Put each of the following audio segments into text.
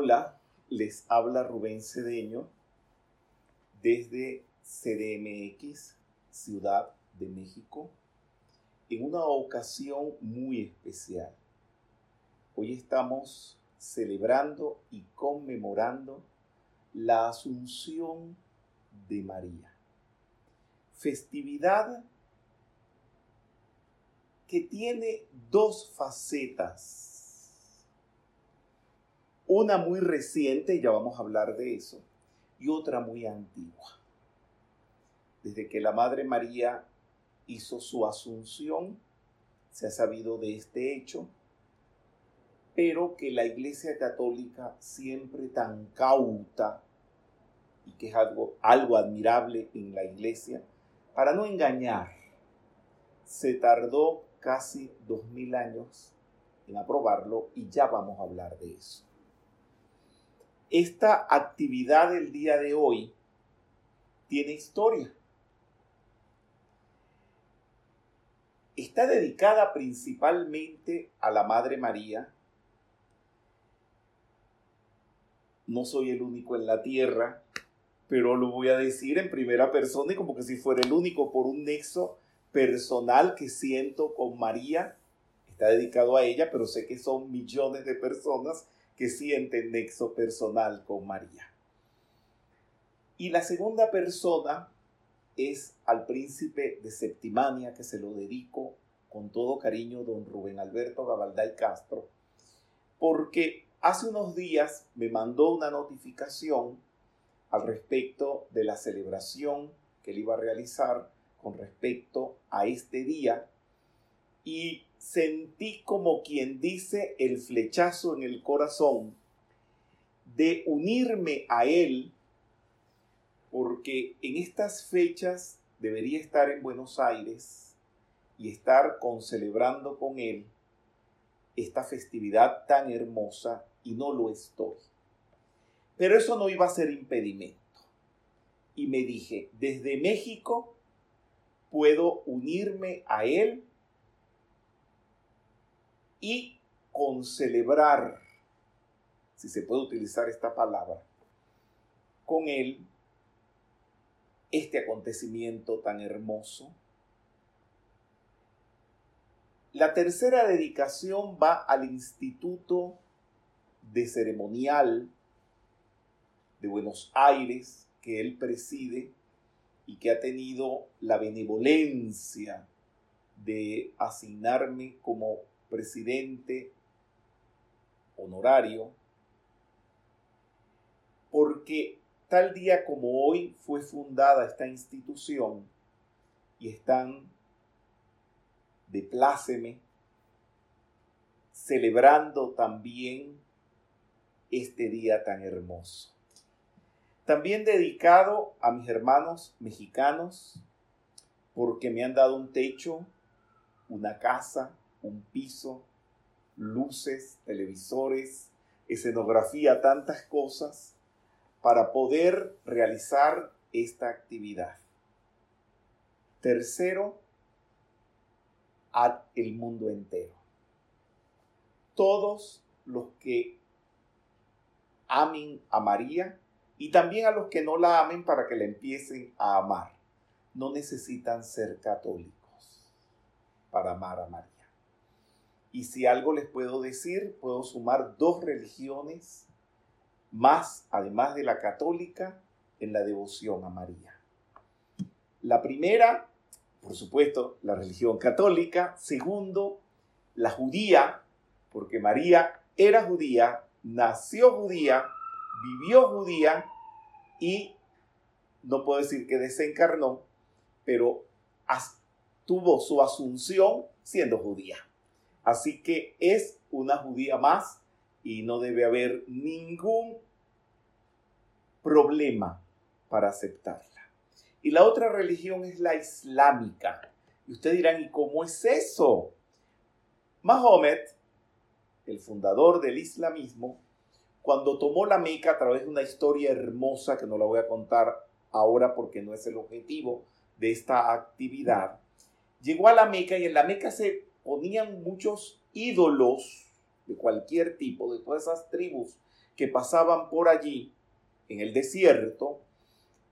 Hola, les habla Rubén Cedeño desde CDMX, Ciudad de México, en una ocasión muy especial. Hoy estamos celebrando y conmemorando la Asunción de María. Festividad que tiene dos facetas una muy reciente, ya vamos a hablar de eso, y otra muy antigua. Desde que la Madre María hizo su asunción, se ha sabido de este hecho, pero que la Iglesia Católica, siempre tan cauta, y que es algo, algo admirable en la Iglesia, para no engañar, se tardó casi dos mil años en aprobarlo y ya vamos a hablar de eso. Esta actividad del día de hoy tiene historia. Está dedicada principalmente a la Madre María. No soy el único en la tierra, pero lo voy a decir en primera persona y como que si fuera el único por un nexo personal que siento con María. Está dedicado a ella, pero sé que son millones de personas que siente nexo personal con María. Y la segunda persona es al príncipe de Septimania, que se lo dedico con todo cariño, don Rubén Alberto Gabalday Castro, porque hace unos días me mandó una notificación al respecto de la celebración que él iba a realizar con respecto a este día y sentí como quien dice el flechazo en el corazón de unirme a Él, porque en estas fechas debería estar en Buenos Aires y estar con celebrando con Él esta festividad tan hermosa y no lo estoy. Pero eso no iba a ser impedimento. Y me dije, desde México puedo unirme a Él y con celebrar, si se puede utilizar esta palabra, con él este acontecimiento tan hermoso. La tercera dedicación va al Instituto de Ceremonial de Buenos Aires, que él preside y que ha tenido la benevolencia de asignarme como presidente honorario, porque tal día como hoy fue fundada esta institución y están de pláceme celebrando también este día tan hermoso. También dedicado a mis hermanos mexicanos, porque me han dado un techo, una casa, un piso, luces, televisores, escenografía, tantas cosas para poder realizar esta actividad. Tercero, a el mundo entero. Todos los que amen a María y también a los que no la amen para que la empiecen a amar. No necesitan ser católicos para amar a María. Y si algo les puedo decir, puedo sumar dos religiones más, además de la católica, en la devoción a María. La primera, por supuesto, la religión católica. Segundo, la judía, porque María era judía, nació judía, vivió judía y no puedo decir que desencarnó, pero tuvo su asunción siendo judía. Así que es una judía más y no debe haber ningún problema para aceptarla. Y la otra religión es la islámica. Y ustedes dirán, ¿y cómo es eso? Mahomet, el fundador del islamismo, cuando tomó la Meca a través de una historia hermosa que no la voy a contar ahora porque no es el objetivo de esta actividad, llegó a la Meca y en la Meca se ponían muchos ídolos de cualquier tipo, de todas esas tribus que pasaban por allí en el desierto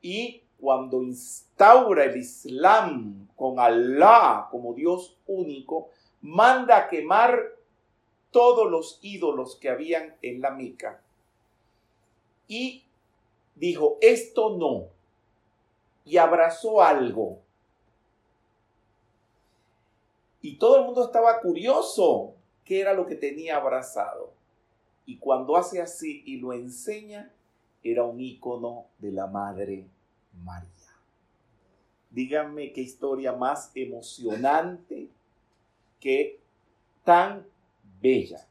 y cuando instaura el Islam con Alá como Dios único, manda a quemar todos los ídolos que habían en la Meca. Y dijo, esto no. Y abrazó algo. Y todo el mundo estaba curioso qué era lo que tenía abrazado. Y cuando hace así y lo enseña, era un icono de la Madre María. Díganme qué historia más emocionante, que tan bella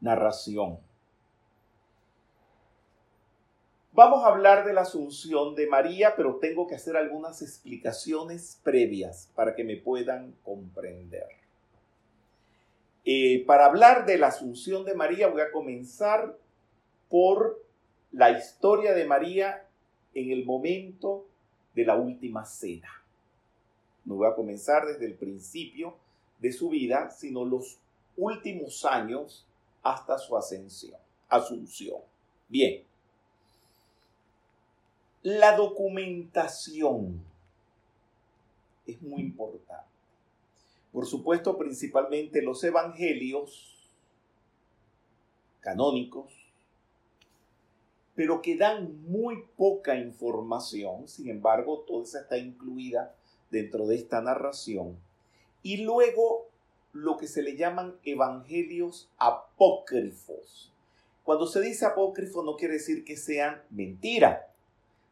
narración. Vamos a hablar de la asunción de María, pero tengo que hacer algunas explicaciones previas para que me puedan comprender. Eh, para hablar de la asunción de María voy a comenzar por la historia de María en el momento de la última cena. No voy a comenzar desde el principio de su vida, sino los últimos años hasta su ascensión, asunción. Bien. La documentación es muy importante. Por supuesto, principalmente los evangelios canónicos, pero que dan muy poca información, sin embargo, toda esa está incluida dentro de esta narración. Y luego lo que se le llaman evangelios apócrifos. Cuando se dice apócrifo no quiere decir que sean mentira,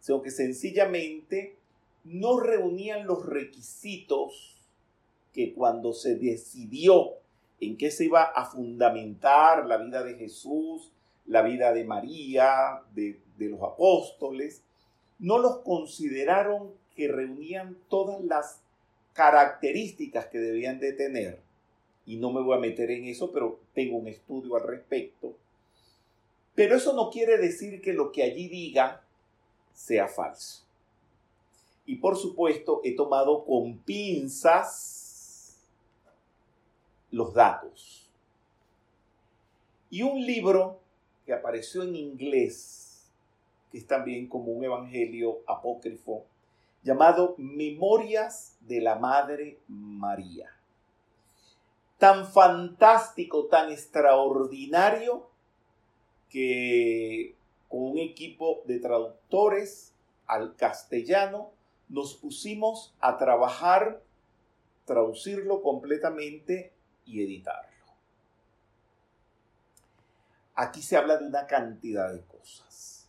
sino que sencillamente no reunían los requisitos que cuando se decidió en qué se iba a fundamentar la vida de Jesús, la vida de María, de, los apóstoles, no los consideraron que reunían todas las características que debían de tener. Y no me voy a meter en eso, pero tengo un estudio al respecto. Pero eso no quiere decir que lo que allí diga sea falso. Y por supuesto he tomado con pinzas los datos. Y un libro que apareció en inglés, que es también como un evangelio apócrifo, llamado Memorias de la Madre María. Tan fantástico, tan extraordinario, que con un equipo de traductores al castellano, nos pusimos a trabajar, traducirlo completamente y editarlo. Aquí se habla de una cantidad de cosas,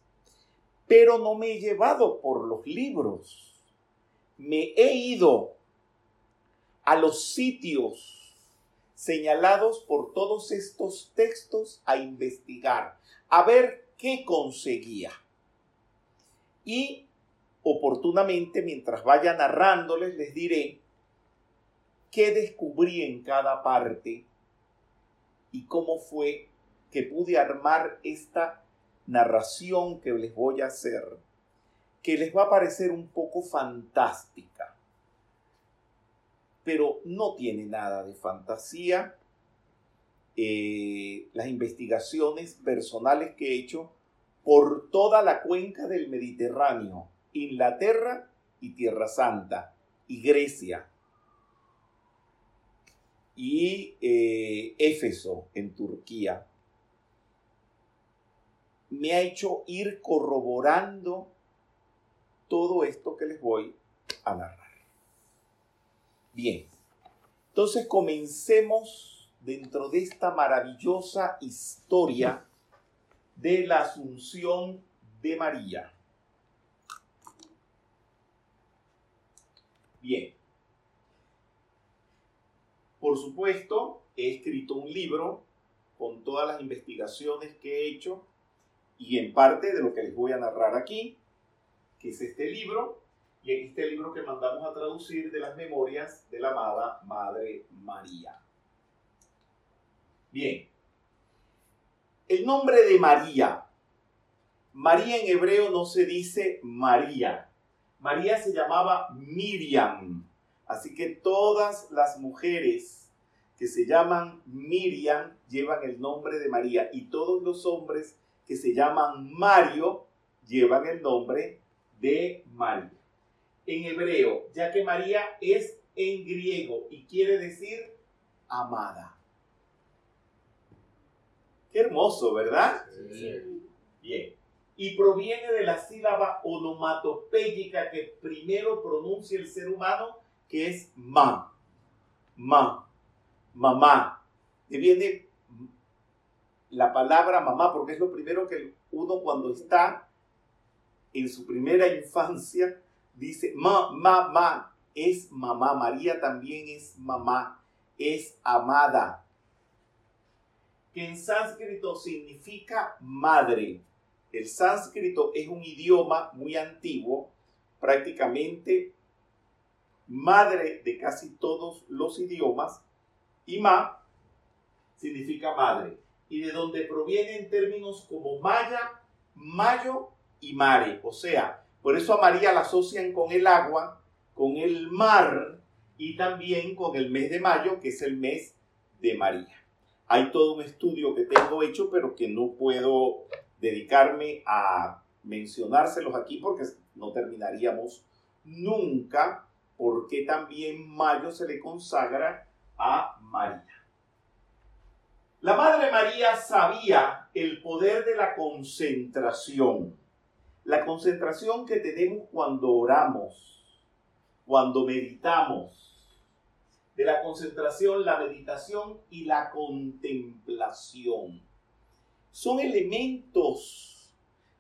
pero no me he llevado por los libros, me he ido a los sitios señalados por todos estos textos a investigar, a ver qué conseguía. Y oportunamente, mientras vaya narrándoles, les diré qué descubrí en cada parte y cómo fue que pude armar esta narración que les voy a hacer, que les va a parecer un poco fantástica, pero no tiene nada de fantasía, eh, las investigaciones personales que he hecho por toda la cuenca del Mediterráneo, Inglaterra y Tierra Santa, y Grecia, y eh, Éfeso en Turquía, me ha hecho ir corroborando todo esto que les voy a narrar. Bien, entonces comencemos dentro de esta maravillosa historia de la asunción de María. Bien. Por supuesto, he escrito un libro con todas las investigaciones que he hecho y en parte de lo que les voy a narrar aquí, que es este libro, y en este libro que mandamos a traducir de las memorias de la amada Madre María. Bien. El nombre de María. María en hebreo no se dice María. María se llamaba Miriam. Así que todas las mujeres que se llaman Miriam llevan el nombre de María y todos los hombres que se llaman Mario llevan el nombre de María. En hebreo, ya que María es en griego y quiere decir amada. Qué hermoso, ¿verdad? Sí. Bien. Y proviene de la sílaba onomatopéyica que primero pronuncia el ser humano, que es ma. Ma. Mamá. Y viene la palabra mamá, porque es lo primero que uno cuando está en su primera infancia dice, ma, ma, es mamá. María también es mamá, es amada. Que en sánscrito significa madre. El sánscrito es un idioma muy antiguo, prácticamente madre de casi todos los idiomas, y ma significa madre y de donde provienen términos como Maya, Mayo y Mare. O sea, por eso a María la asocian con el agua, con el mar y también con el mes de mayo, que es el mes de María. Hay todo un estudio que tengo hecho, pero que no puedo dedicarme a mencionárselos aquí porque no terminaríamos nunca, porque también mayo se le consagra a María. La Madre María sabía el poder de la concentración, la concentración que tenemos cuando oramos, cuando meditamos, de la concentración, la meditación y la contemplación. Son elementos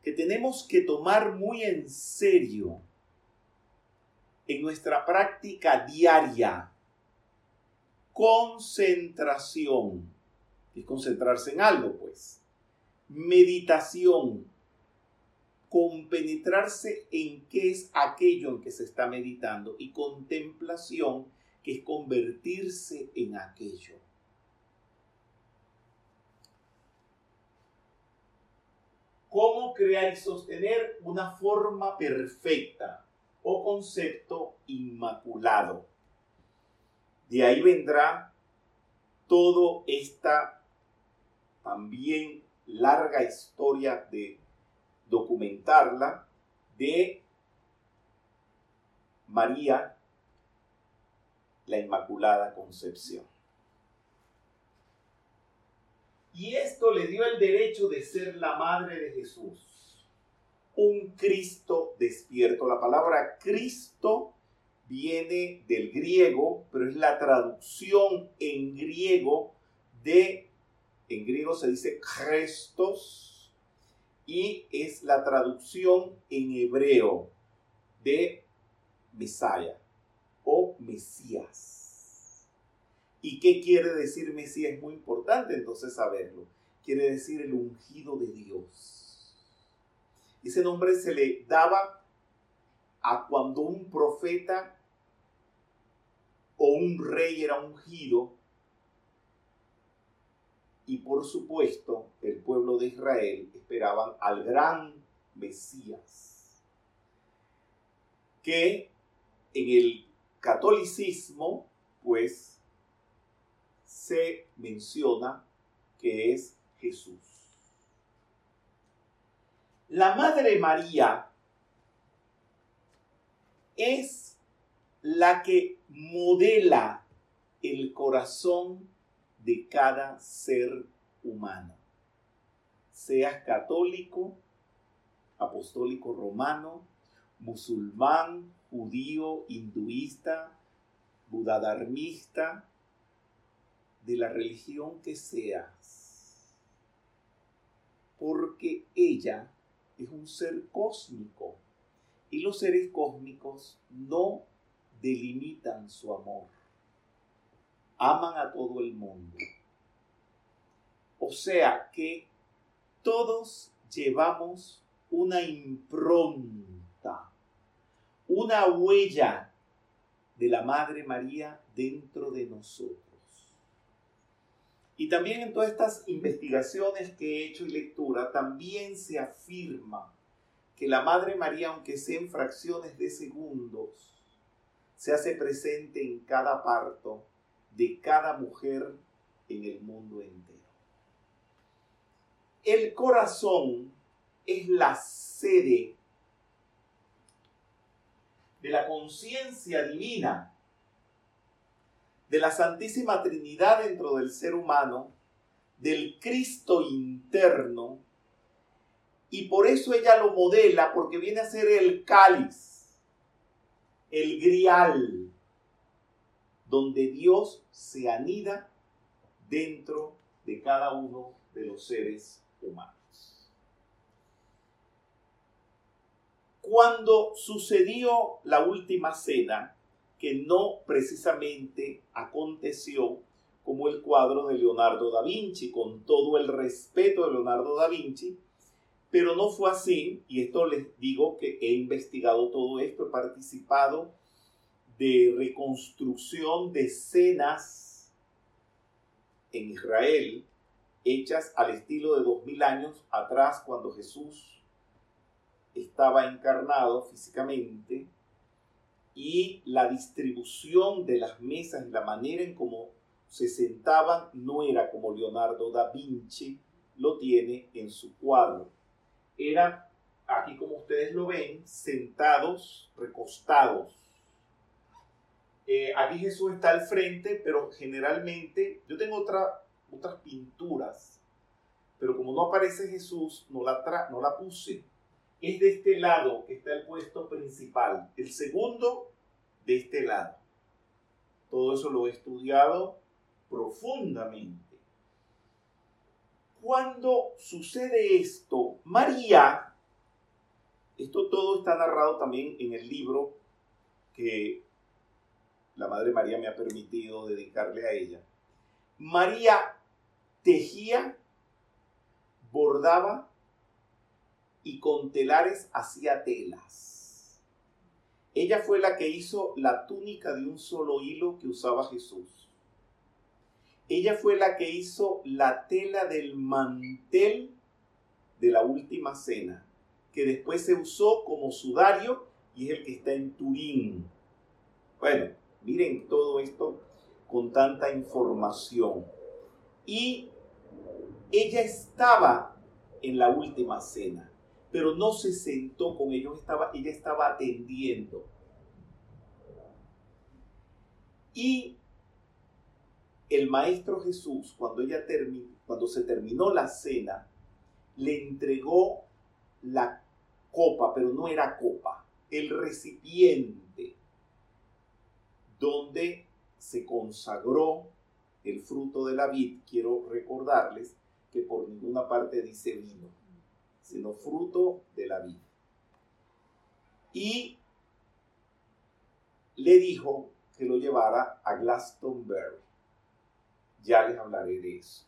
que tenemos que tomar muy en serio en nuestra práctica diaria. Concentración es concentrarse en algo, pues. Meditación, compenetrarse en qué es aquello en que se está meditando y contemplación, que es convertirse en aquello. ¿Cómo crear y sostener una forma perfecta o concepto inmaculado? De ahí vendrá todo esta también larga historia de documentarla de María, la Inmaculada Concepción. Y esto le dio el derecho de ser la madre de Jesús, un Cristo despierto. La palabra Cristo viene del griego, pero es la traducción en griego de en griego se dice Christos y es la traducción en hebreo de Mesías o Mesías. ¿Y qué quiere decir Mesías? Es muy importante entonces saberlo. Quiere decir el ungido de Dios. Ese nombre se le daba a cuando un profeta o un rey era ungido y por supuesto, el pueblo de Israel esperaban al gran Mesías, que en el catolicismo, pues, se menciona que es Jesús. La Madre María es la que modela el corazón de cada ser humano. Seas católico, apostólico romano, musulmán, judío, hinduista, budadarmista, de la religión que seas. Porque ella es un ser cósmico y los seres cósmicos no delimitan su amor aman a todo el mundo. O sea que todos llevamos una impronta, una huella de la Madre María dentro de nosotros. Y también en todas estas investigaciones que he hecho y lectura, también se afirma que la Madre María, aunque sea en fracciones de segundos, se hace presente en cada parto de cada mujer en el mundo entero. El corazón es la sede de la conciencia divina, de la Santísima Trinidad dentro del ser humano, del Cristo interno, y por eso ella lo modela, porque viene a ser el cáliz, el grial, donde Dios se anida dentro de cada uno de los seres humanos. Cuando sucedió la última cena, que no precisamente aconteció como el cuadro de Leonardo da Vinci, con todo el respeto de Leonardo da Vinci, pero no fue así, y esto les digo que he investigado todo esto, he participado de reconstrucción de escenas en Israel hechas al estilo de dos mil años atrás cuando Jesús estaba encarnado físicamente y la distribución de las mesas y la manera en cómo se sentaban no era como Leonardo da Vinci lo tiene en su cuadro. Era, aquí como ustedes lo ven, sentados, recostados. Eh, aquí Jesús está al frente, pero generalmente yo tengo otra, otras pinturas, pero como no aparece Jesús, no la, no la puse es de este lado que está el puesto principal. El segundo, de este lado. Todo eso lo he estudiado profundamente. Cuando sucede esto, María, esto todo está narrado también en el libro que la Madre María me ha permitido dedicarle a ella. María tejía, bordaba y con telares hacía telas. Ella fue la que hizo la túnica de un solo hilo que usaba Jesús. Ella fue la que hizo la tela del mantel de la última cena, que después se usó como sudario y es el que está en Turín. Bueno, miren todo esto con tanta información. Y ella estaba en la última cena pero no se sentó con ellos, estaba, ella estaba atendiendo. Y el Maestro Jesús, cuando, ella terminó, cuando se terminó la cena, le entregó la copa, pero no era copa, el recipiente donde se consagró el fruto de la vid. Quiero recordarles que por ninguna parte dice vino sino fruto de la vida. Y le dijo que lo llevara a Glastonbury. Ya les hablaré de eso.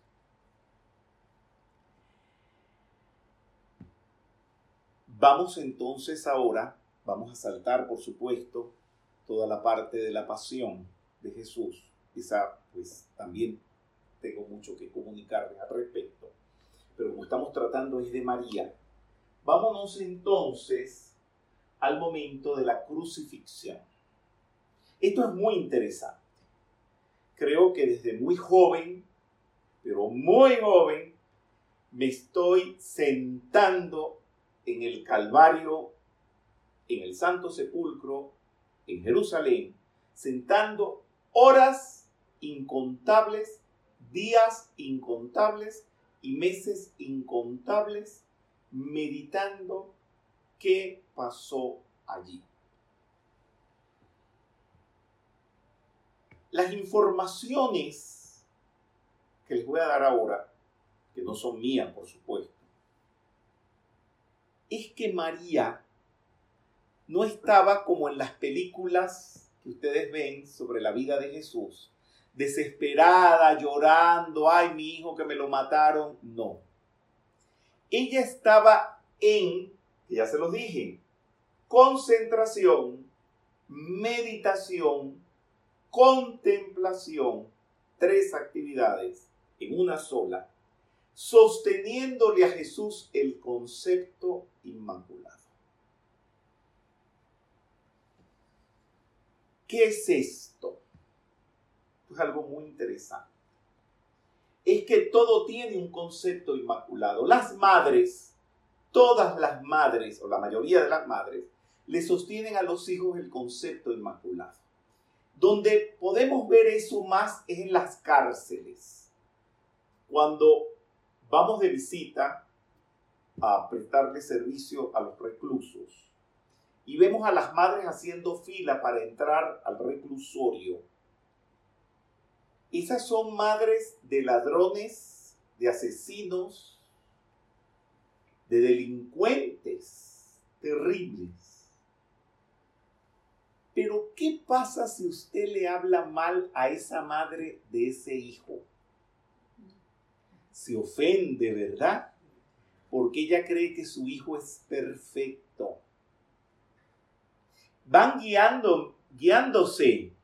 Vamos entonces ahora, vamos a saltar por supuesto toda la parte de la pasión de Jesús. Quizá pues también tengo mucho que comunicarles al respecto pero como estamos tratando es de María, vámonos entonces al momento de la crucifixión. Esto es muy interesante. Creo que desde muy joven, pero muy joven, me estoy sentando en el Calvario, en el Santo Sepulcro, en Jerusalén, sentando horas incontables, días incontables, y meses incontables meditando qué pasó allí. Las informaciones que les voy a dar ahora, que no son mías, por supuesto, es que María no estaba como en las películas que ustedes ven sobre la vida de Jesús, desesperada, llorando, ay, mi hijo que me lo mataron. No. Ella estaba en, ya se los dije, concentración, meditación, contemplación, tres actividades en una sola, sosteniéndole a Jesús el concepto inmaculado. ¿Qué es esto? Es algo muy interesante. Es que todo tiene un concepto inmaculado. Las madres, todas las madres, o la mayoría de las madres, le sostienen a los hijos el concepto inmaculado. Donde podemos ver eso más es en las cárceles. Cuando vamos de visita a prestarle servicio a los reclusos y vemos a las madres haciendo fila para entrar al reclusorio, esas son madres de ladrones, de asesinos, de delincuentes terribles. Pero ¿qué pasa si usted le habla mal a esa madre de ese hijo? Se ofende, ¿verdad? Porque ella cree que su hijo es perfecto. Van guiando, guiándose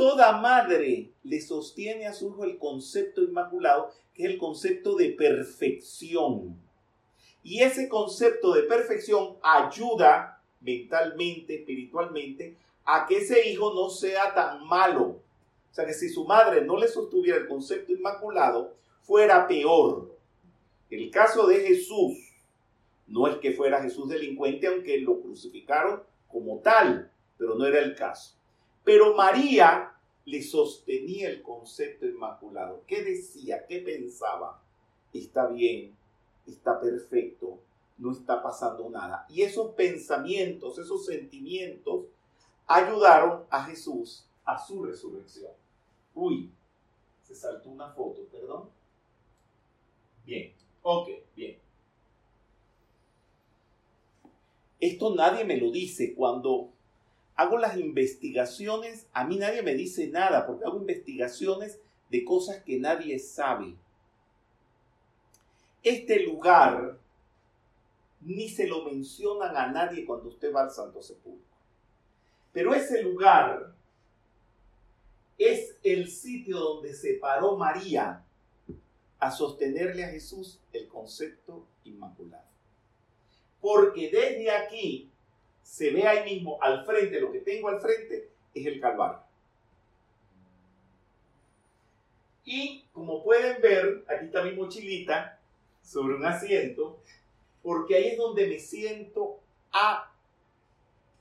Toda madre le sostiene a su hijo el concepto inmaculado, que es el concepto de perfección. Y ese concepto de perfección ayuda mentalmente, espiritualmente, a que ese hijo no sea tan malo. O sea, que si su madre no le sostuviera el concepto inmaculado, fuera peor. El caso de Jesús no es que fuera Jesús delincuente, aunque lo crucificaron como tal, pero no era el caso. Pero María le sostenía el concepto inmaculado. ¿Qué decía? ¿Qué pensaba? Está bien, está perfecto, no está pasando nada. Y esos pensamientos, esos sentimientos ayudaron a Jesús a su resurrección. Uy, se saltó una foto, perdón. Bien, ok, bien. Esto nadie me lo dice cuando hago las investigaciones, a mí nadie me dice nada, porque hago investigaciones de cosas que nadie sabe. Este lugar ni se lo mencionan a nadie cuando usted va al Santo Sepulcro. Pero ese lugar es el sitio donde se paró María a sostenerle a Jesús el concepto inmaculado. Porque desde aquí se ve ahí mismo al frente, lo que tengo al frente es el Calvario. Y como pueden ver, aquí está mi mochilita sobre un asiento, porque ahí es donde me siento a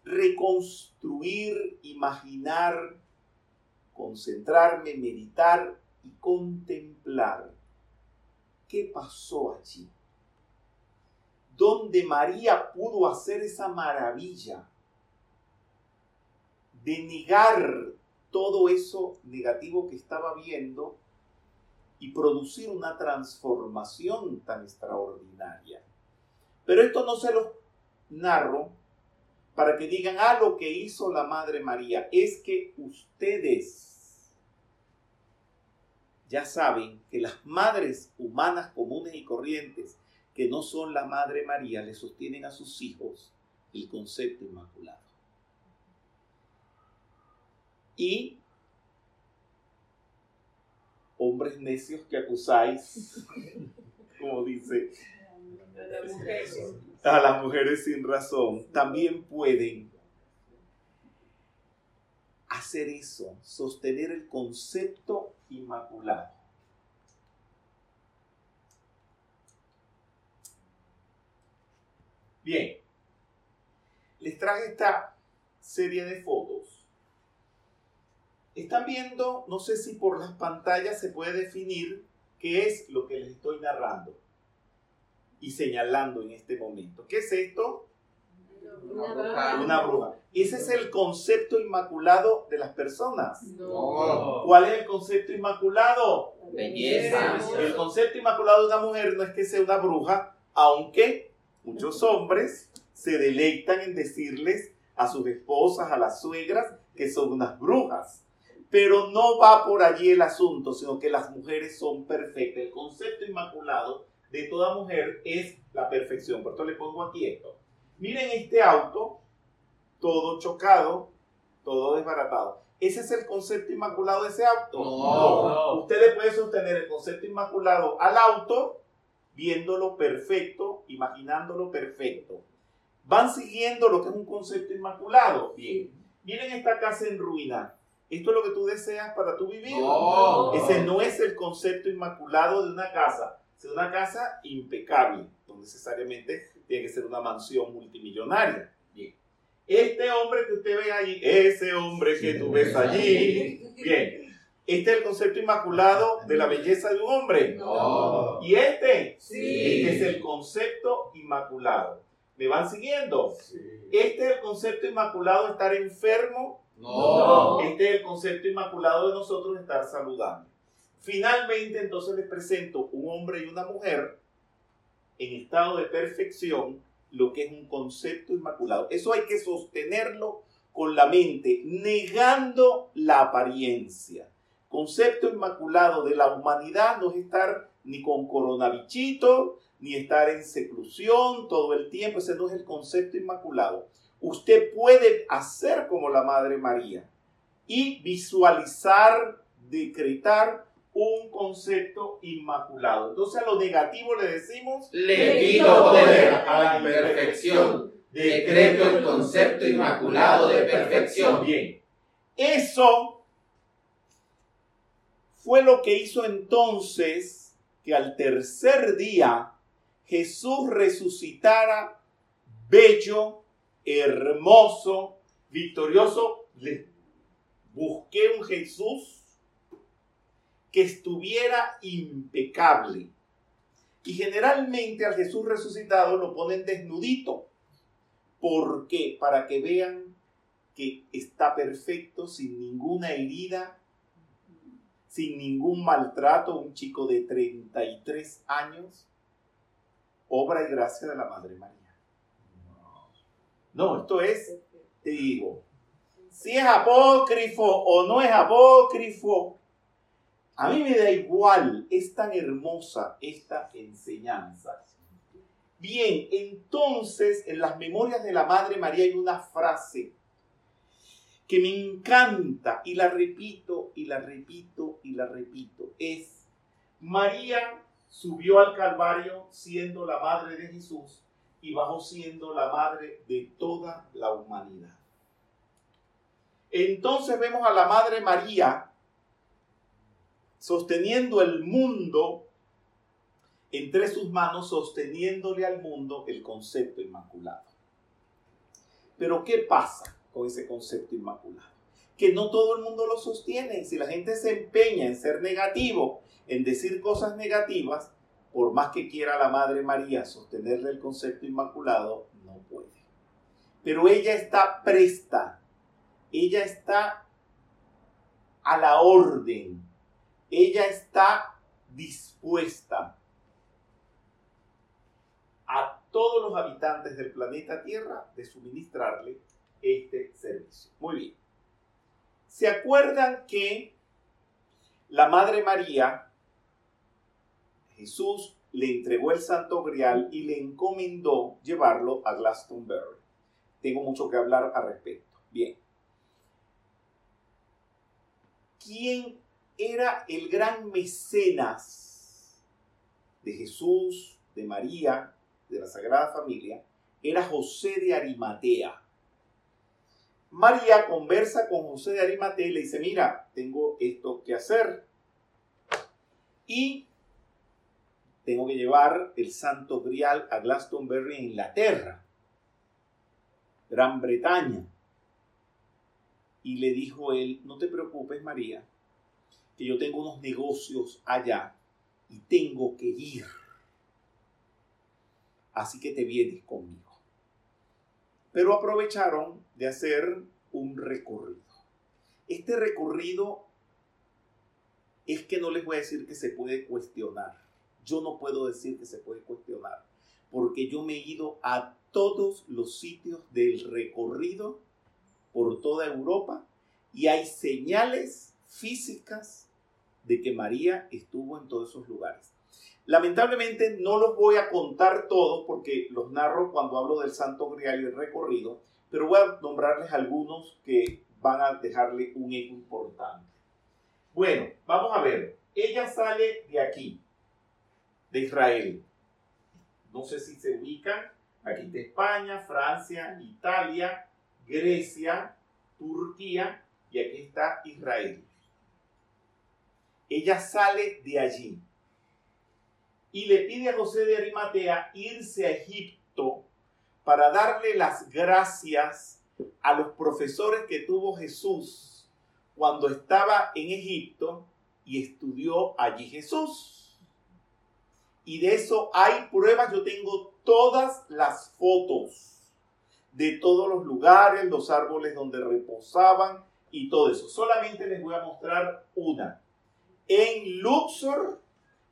reconstruir, imaginar, concentrarme, meditar y contemplar qué pasó allí donde María pudo hacer esa maravilla de negar todo eso negativo que estaba viendo y producir una transformación tan extraordinaria. Pero esto no se lo narro para que digan, ah, lo que hizo la Madre María, es que ustedes ya saben que las madres humanas comunes y corrientes que no son la Madre María le sostienen a sus hijos el concepto inmaculado. Y hombres necios que acusáis, como dice, a las mujeres sin razón, también pueden hacer eso, sostener el concepto inmaculado. Bien, les traje esta serie de fotos. Están viendo, no sé si por las pantallas se puede definir qué es lo que les estoy narrando y señalando en este momento. ¿Qué es esto? Una bruja. Una bruja. Ese es el concepto inmaculado de las personas. No. ¿Cuál es el concepto inmaculado? Belleza. El concepto inmaculado de una mujer no es que sea una bruja, aunque Muchos hombres se deleitan en decirles a sus esposas, a las suegras, que son unas brujas. Pero no va por allí el asunto, sino que las mujeres son perfectas. El concepto inmaculado de toda mujer es la perfección. Por esto le pongo aquí esto. Miren este auto, todo chocado, todo desbaratado. ¿Ese es el concepto inmaculado de ese auto? No. Usted le puede sostener el concepto inmaculado al auto viéndolo perfecto, imaginándolo perfecto. Van siguiendo lo que es un concepto inmaculado. Bien, miren esta casa en ruina. ¿Esto es lo que tú deseas para tu vivir? No. Ese no es el concepto inmaculado de una casa. Es una casa impecable, no necesariamente tiene que ser una mansión multimillonaria. Bien. Este hombre que usted ve ahí, ese hombre que tú ves allí, bien. Este es el concepto inmaculado de la belleza de un hombre. No. Y este, Sí. este es el concepto inmaculado. ¿Me van siguiendo? Sí. Este es el concepto inmaculado de estar enfermo. No. Este es el concepto inmaculado de nosotros de estar saludable. Finalmente, entonces les presento un hombre y una mujer en estado de perfección, lo que es un concepto inmaculado. Eso hay que sostenerlo con la mente, negando la apariencia. Concepto inmaculado de la humanidad no es estar ni con coronavichito, ni estar en seclusión todo el tiempo. Ese no es el concepto inmaculado. Usted puede hacer como la Madre María y visualizar, decretar un concepto inmaculado. Entonces a lo negativo le decimos, Le quito poder a la imperfección. Decreto el concepto inmaculado de perfección. Bien, eso fue lo que hizo entonces que al tercer día Jesús resucitara bello, hermoso, victorioso. Busqué un Jesús que estuviera impecable. Y generalmente al Jesús resucitado lo ponen desnudito. ¿Por qué? Para que vean que está perfecto, sin ninguna herida, sin ningún maltrato, un chico de 33 años, obra y gracia de la Madre María. No, esto es, te digo, si es apócrifo o no es apócrifo, a mí me da igual, es tan hermosa esta enseñanza. Bien, entonces en las memorias de la Madre María hay una frase que me encanta y la repito y la repito y la repito. Es, María subió al Calvario siendo la Madre de Jesús y bajó siendo la Madre de toda la humanidad. Entonces vemos a la Madre María sosteniendo el mundo entre sus manos, sosteniéndole al mundo el concepto inmaculado. Pero ¿qué pasa con ese concepto inmaculado? Que no todo el mundo lo sostiene. Si la gente se empeña en ser negativo, en decir cosas negativas, por más que quiera la Madre María sostenerle el concepto inmaculado, no puede. Pero ella está presta, ella está a la orden, ella está dispuesta a todos los habitantes del planeta Tierra de suministrarle este servicio. Muy bien. ¿Se acuerdan que la Madre María, Jesús le entregó el Santo Grial y le encomendó llevarlo a Glastonbury? Tengo mucho que hablar al respecto. Bien. ¿Quién era el gran mecenas de Jesús, de María, de la Sagrada Familia? Era José de Arimatea. María conversa con José de Arimatea y le dice, mira, tengo esto que hacer. Y tengo que llevar el Santo Grial a Glastonbury en Inglaterra, Gran Bretaña. Y le dijo él, no te preocupes María, que yo tengo unos negocios allá y tengo que ir. Así que te vienes conmigo. Pero aprovecharon de hacer un recorrido. Este recorrido es que no les voy a decir que se puede cuestionar. Yo no puedo decir que se puede cuestionar, porque yo me he ido a todos los sitios del recorrido por toda Europa y hay señales físicas de que María estuvo en todos esos lugares. Lamentablemente no los voy a contar todos porque los narro cuando hablo del Santo Grial y el recorrido, pero voy a nombrarles algunos que van a dejarle un eco importante. Bueno, vamos a ver. Ella sale de aquí, de Israel. No sé si se ubican. Aquí está España, Francia, Italia, Grecia, Turquía y aquí está Israel. Ella sale de allí y le pide a José de Arimatea irse a Egipto para darle las gracias a los profesores que tuvo Jesús cuando estaba en Egipto y estudió allí Jesús. Y de eso hay pruebas, yo tengo todas las fotos de todos los lugares, los árboles donde reposaban y todo eso. Solamente les voy a mostrar una. En Luxor,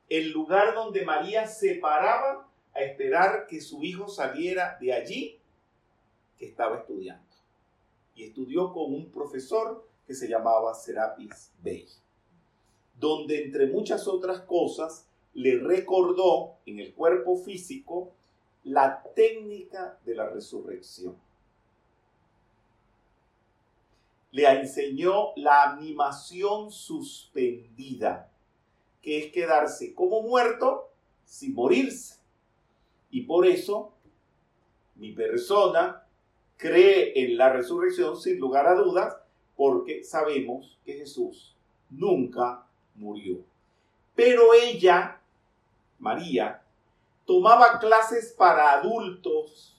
el lugar donde María se paraba a esperar que su hijo saliera de allí, que estaba estudiando. Y estudió con un profesor que se llamaba Serapis Bey, donde entre muchas otras cosas le recordó en el cuerpo físico la técnica de la resurrección. Le enseñó la animación suspendida, que es quedarse como muerto sin morirse. Y por eso mi persona cree en la resurrección sin lugar a dudas, porque sabemos que Jesús nunca murió. Pero ella, María, tomaba clases para adultos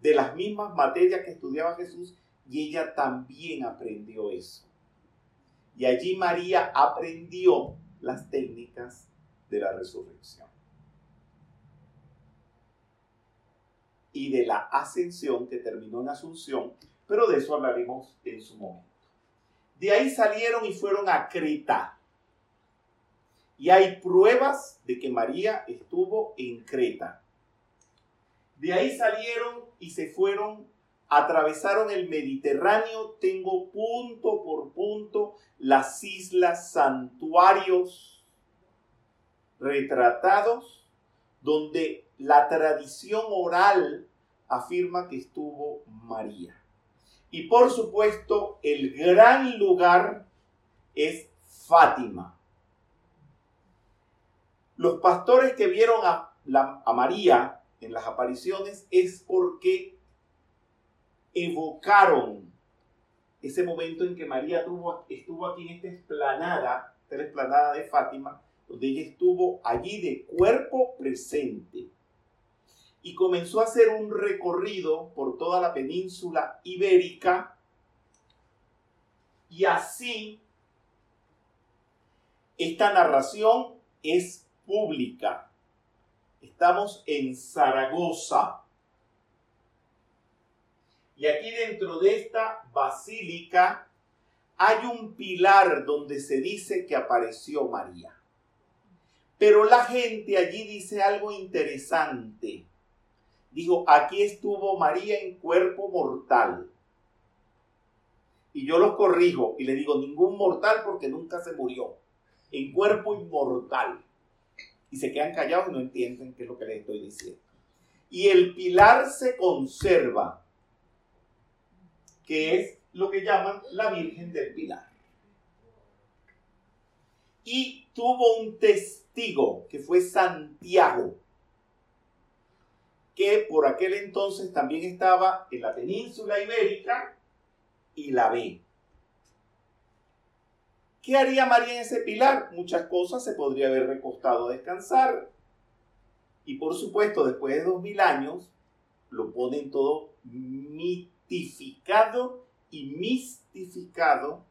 de las mismas materias que estudiaba Jesús y ella también aprendió eso. Y allí María aprendió las técnicas de la resurrección. Y de la ascensión que terminó en Asunción pero de eso hablaremos en su momento. De ahí salieron y fueron a Creta. Y hay pruebas de que María estuvo en Creta. De ahí salieron y se fueron, atravesaron el Mediterráneo. Tengo punto por punto las islas santuarios retratados, donde la tradición oral afirma que estuvo María. Y por supuesto, el gran lugar es Fátima. Los pastores que vieron a, a María en las apariciones es porque evocaron ese momento en que María tuvo, estuvo aquí en esta esplanada, esta esplanada de Fátima, donde ella estuvo allí de cuerpo presente y comenzó a hacer un recorrido por toda la península ibérica y así esta narración es pública. Estamos en Zaragoza. Y aquí dentro de esta basílica hay un pilar donde se dice que apareció María. Pero la gente allí dice algo interesante dijo, aquí estuvo María en cuerpo mortal. Y yo los corrijo y le digo, ningún mortal porque nunca se murió. En cuerpo inmortal. Y se quedan callados y no entienden qué es lo que les estoy diciendo. Y el pilar se conserva, que es lo que llaman la Virgen del Pilar. Y tuvo un testigo que fue Santiago que por aquel entonces también estaba en la península ibérica y la ve. ¿Qué haría María en ese pilar? Muchas cosas, se podría haber recostado a descansar. Y por supuesto, después de dos mil años, lo ponen todo y mistificado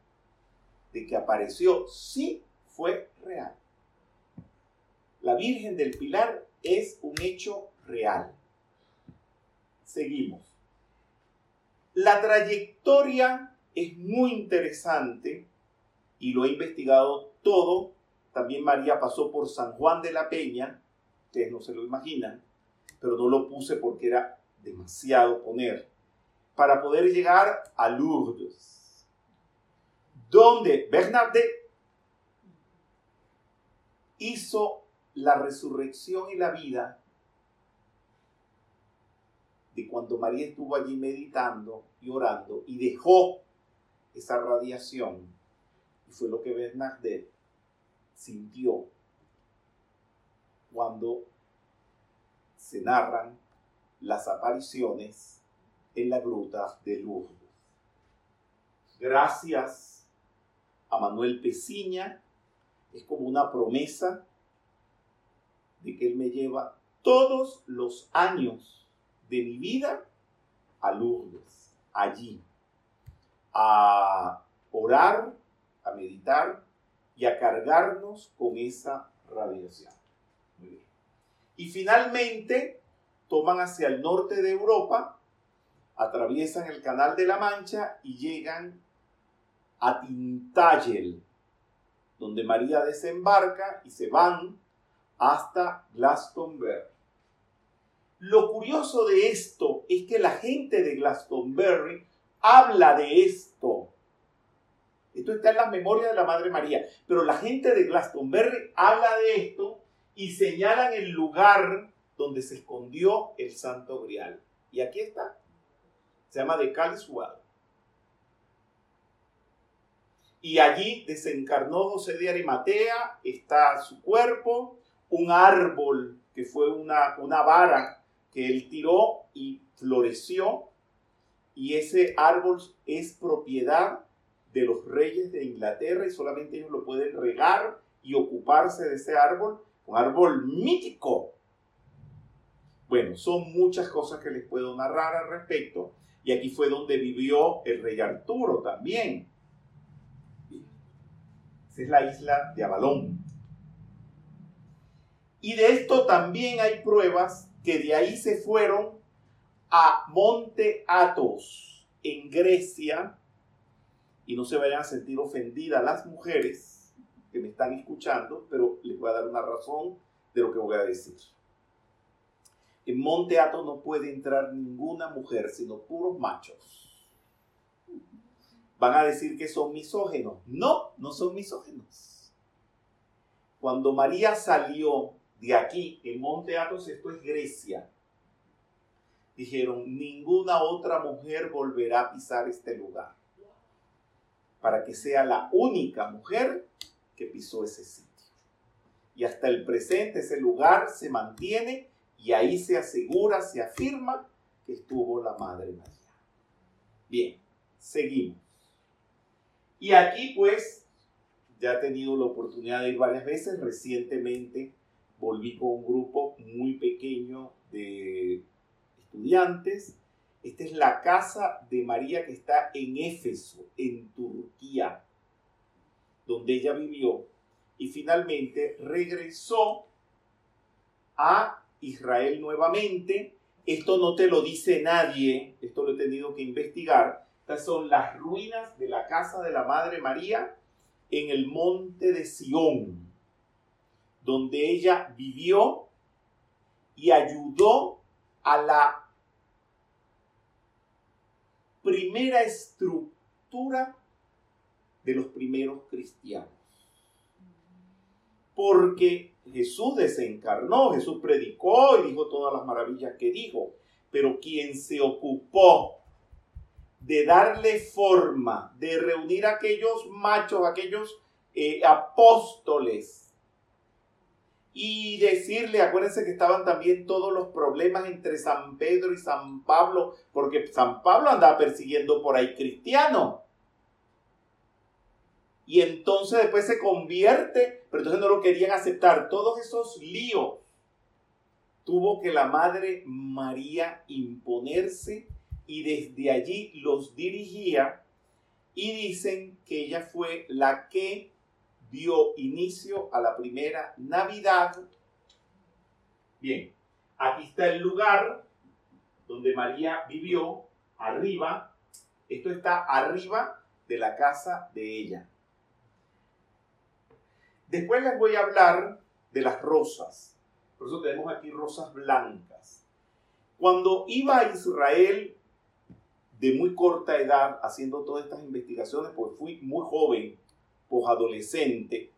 de que apareció. Sí, fue real. La Virgen del Pilar es un hecho real. Seguimos. La trayectoria es muy interesante y lo he investigado todo. También María pasó por San Juan de la Peña, ustedes no se lo imaginan, pero no lo puse porque era demasiado poner, para poder llegar a Lourdes, donde Bernadette hizo la resurrección y la vida de cuando María estuvo allí meditando y orando y dejó esa radiación. Y fue lo que Bernadette sintió cuando se narran las apariciones en la gruta de Lourdes. gracias a Manuel Peciña, es como una promesa de que Él me lleva todos los años de mi vida a Lourdes, allí, a orar, a meditar y a cargarnos con esa radiación. Y finalmente toman hacia el norte de Europa, atraviesan el Canal de la Mancha y llegan a Tintagel, donde María desembarca y se van hasta Glastonbury. Lo curioso de esto es que la gente de Glastonbury habla de esto. Esto está en las memorias de la Madre María, pero la gente de Glastonbury habla de esto y señalan el lugar donde se escondió el Santo Grial. Y aquí está. Se llama de. Y allí desencarnó José de Arimatea, está su cuerpo, un árbol que fue una, una vara que él tiró y floreció. Y ese árbol es propiedad de los reyes de Inglaterra y solamente ellos lo pueden regar y ocuparse de ese árbol, un árbol mítico. Bueno, son muchas cosas que les puedo narrar al respecto. Y aquí fue donde vivió el rey Arturo también. Esa es la isla de Avalón. Y de esto también hay pruebas que de ahí se fueron a Monte Athos, en Grecia, y no se vayan a sentir ofendidas las mujeres que me están escuchando, pero les voy a dar una razón de lo que voy a decir. En Monte Athos no puede entrar ninguna mujer, sino puros machos van a decir que son misógenos. No, no son misógenos. Cuando María salió de aquí, en Monte Athos, esto es Grecia, dijeron, ninguna otra mujer volverá a pisar este lugar. Para que sea la única mujer que pisó ese sitio. Y hasta el presente ese lugar se mantiene y ahí se asegura, se afirma que estuvo la Madre María. Bien, seguimos. Y aquí pues ya he tenido la oportunidad de ir varias veces. Recientemente volví con un grupo muy pequeño de estudiantes. Esta es la casa de María que está en Éfeso, en Turquía, donde ella vivió y finalmente regresó a Israel nuevamente. Esto no te lo dice nadie, esto lo he tenido que investigar, estas son las ruinas de la casa de la Madre María en el monte de Sión, donde ella vivió y ayudó a la primera estructura de los primeros cristianos. Porque Jesús desencarnó, Jesús predicó y dijo todas las maravillas que dijo, pero quien se ocupó de darle forma, de reunir a aquellos machos, aquellos eh, apóstoles y decirle, acuérdense que estaban también todos los problemas entre San Pedro y San Pablo, porque San Pablo andaba persiguiendo por ahí cristianos. Y entonces después se convierte, pero entonces no lo querían aceptar. Todos esos líos tuvo que la Madre María imponerse y desde allí los dirigía y dicen que ella fue la que dio inicio a la primera Navidad. Bien, aquí está el lugar donde María vivió, arriba. Esto está arriba de la casa de ella. Después les voy a hablar de las rosas. Por eso tenemos aquí rosas blancas. Cuando iba a Israel de muy corta edad haciendo todas estas investigaciones, porque fui muy joven, adolescente.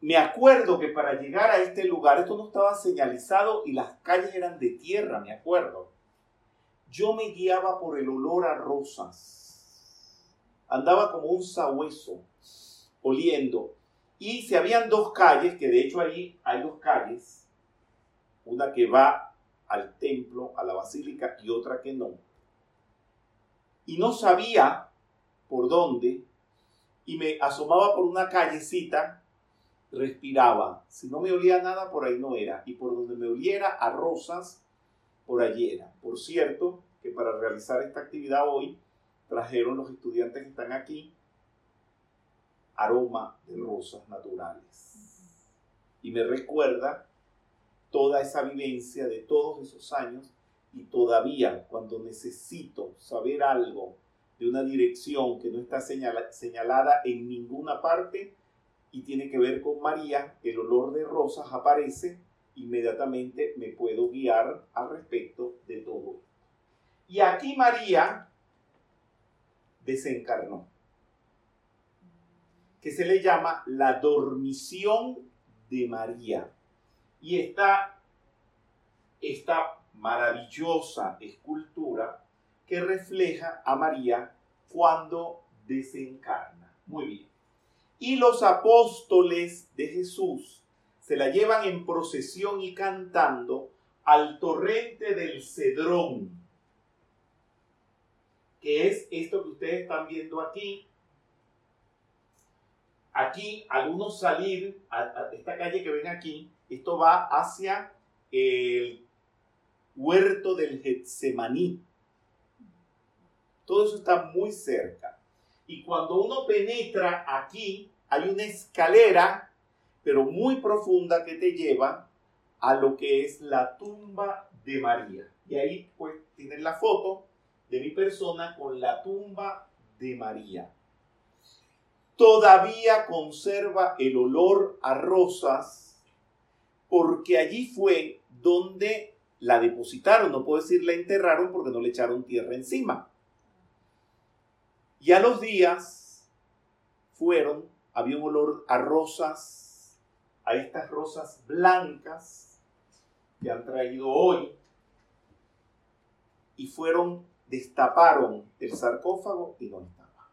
Me acuerdo que para llegar a este lugar, esto no estaba señalizado y las calles eran de tierra, me acuerdo. Yo me guiaba por el olor a rosas. Andaba como un sabueso, oliendo. Y si habían dos calles, que de hecho ahí hay dos calles, una que va al templo, a la basílica y otra que no. y no sabía por dónde y me asomaba por una callecita, respiraba. Si no me olía nada, por ahí no era. Y por donde me oliera a rosas, por allí era. Por cierto, que para realizar esta actividad hoy, trajeron los estudiantes que están aquí aroma de rosas naturales. Y me recuerda toda esa vivencia de todos esos años y todavía cuando necesito saber algo de una dirección que no está señalada en ninguna parte y tiene que ver con María, el olor de rosas aparece, inmediatamente me puedo guiar al respecto de todo Y aquí María desencarnó, que se le llama la dormición de María. Y está esta maravillosa escultura que refleja a María cuando desencarna. Muy bien. Y los apóstoles de Jesús se la llevan en procesión y cantando al torrente del Cedrón, que es esto que ustedes están viendo aquí. Aquí, algunos salir a, esta calle que ven aquí, esto va hacia el huerto del Getsemaní. Todo eso está muy cerca. Y cuando uno penetra aquí, hay una escalera, pero muy profunda, que te lleva a lo que es la tumba de María. Y ahí pues tienen la foto de mi persona con la tumba de María. Todavía conserva el olor a rosas porque allí fue donde la depositaron, no puedo decir la enterraron porque no le echaron tierra encima. Y a los días fueron, había un olor a rosas, a estas rosas blancas que han traído hoy, y fueron, destaparon el sarcófago y no estaba.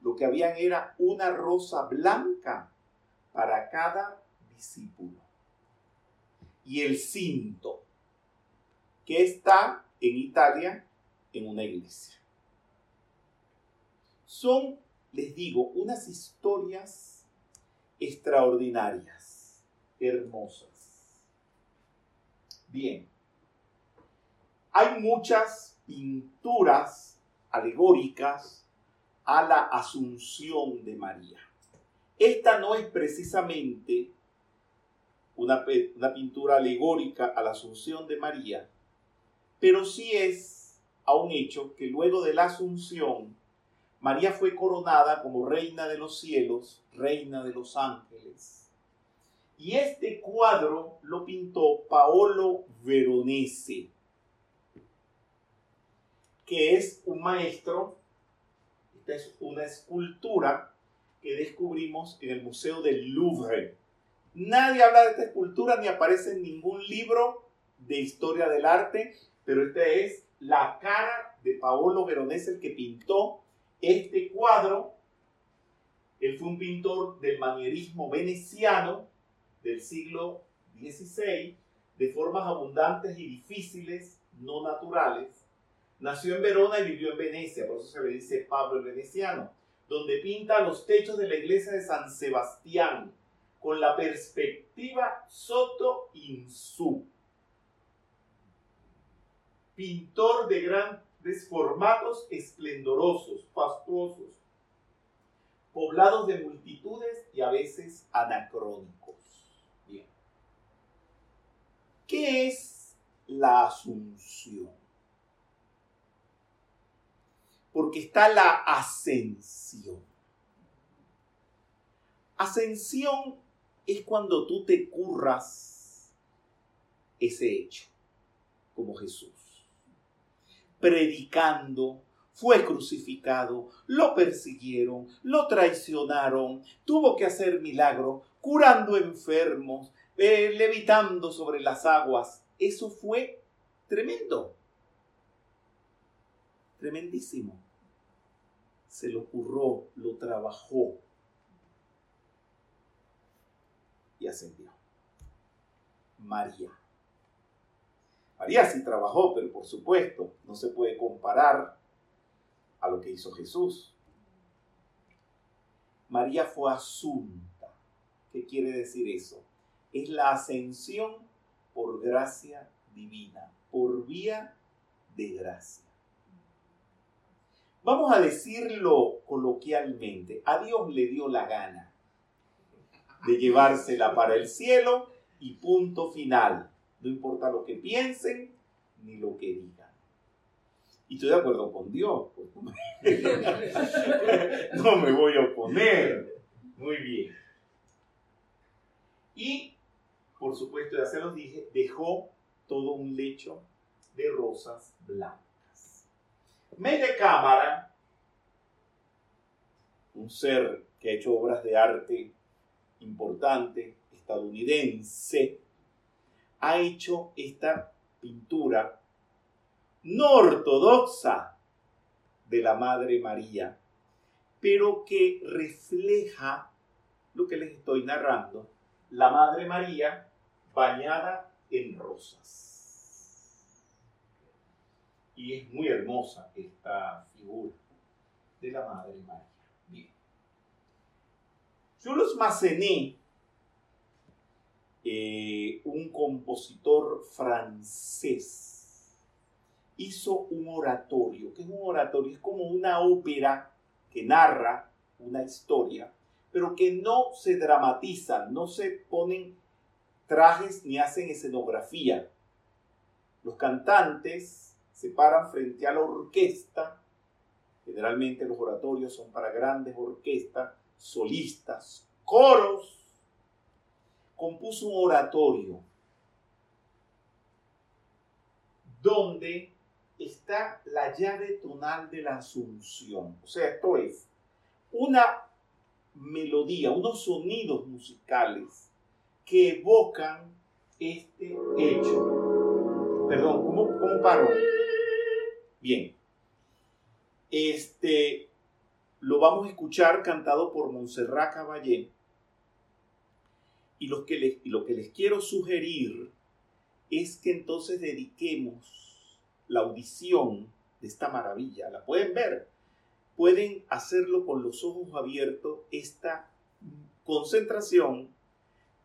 Lo que habían era una rosa blanca para cada discípulo. Y el cinto que está en Italia en una iglesia. Son, les digo, unas historias extraordinarias, hermosas. Bien, hay muchas pinturas alegóricas a la Asunción de María. Esta no es precisamente una, pintura alegórica a la Asunción de María, pero sí es a un hecho que luego de la Asunción, María fue coronada como reina de los cielos, reina de los ángeles. Y este cuadro lo pintó Paolo Veronese, que es un maestro, esta es una escultura que descubrimos en el Museo del Louvre. Nadie habla de esta escultura ni aparece en ningún libro de historia del arte, pero esta es la cara de Paolo Veronese, el que pintó este cuadro. Él fue un pintor del manierismo veneciano del siglo XVI, de formas abundantes y difíciles, no naturales. Nació en Verona y vivió en Venecia, por eso se le dice Pablo el Veneciano, donde pinta los techos de la iglesia de San Sebastián con la perspectiva soto in su pintor de grandes formatos esplendorosos, fastuosos, poblados de multitudes y a veces anacrónicos. Bien. ¿Qué es la asunción? Porque está la ascensión. Ascensión es cuando tú te curras ese hecho, como Jesús predicando, fue crucificado, lo persiguieron, lo traicionaron, tuvo que hacer milagro, curando enfermos, eh, levitando sobre las aguas. Eso fue tremendo, tremendísimo. Se lo curró, lo trabajó y ascendió. María María sí trabajó, pero por supuesto no se puede comparar a lo que hizo Jesús. María fue asunta. ¿Qué quiere decir eso? Es la ascensión por gracia divina, por vía de gracia. Vamos a decirlo coloquialmente, a Dios le dio la gana de llevársela para el cielo y punto final. No importa lo que piensen ni lo que digan. Y estoy de acuerdo con Dios. Pues, no me voy a oponer. Muy bien. Y, por supuesto, ya se los dije, dejó todo un lecho de rosas blancas. Media cámara, un ser que ha hecho obras de arte importante, estadounidense, ha hecho esta pintura no ortodoxa de la Madre María, pero que refleja lo que les estoy narrando, la Madre María bañada en rosas. Y es muy hermosa esta figura de la Madre María. Bien. Jules Massenet, eh, un compositor francés, hizo un oratorio. que es un oratorio? Es como una ópera que narra una historia, pero que no se dramatiza, no se ponen trajes ni hacen escenografía. Los cantantes se paran frente a la orquesta. Generalmente los oratorios son para grandes orquestas, solistas, coros. Compuso un oratorio donde está la llave tonal de la asunción. O sea, esto es una melodía, unos sonidos musicales que evocan este hecho. Perdón, ¿cómo, cómo paro? Bien. Este lo vamos a escuchar cantado por Montserrat Caballé. Y lo que les, y lo que les quiero sugerir es que entonces dediquemos la audición de esta maravilla. La pueden ver. Pueden hacerlo con los ojos abiertos, esta concentración,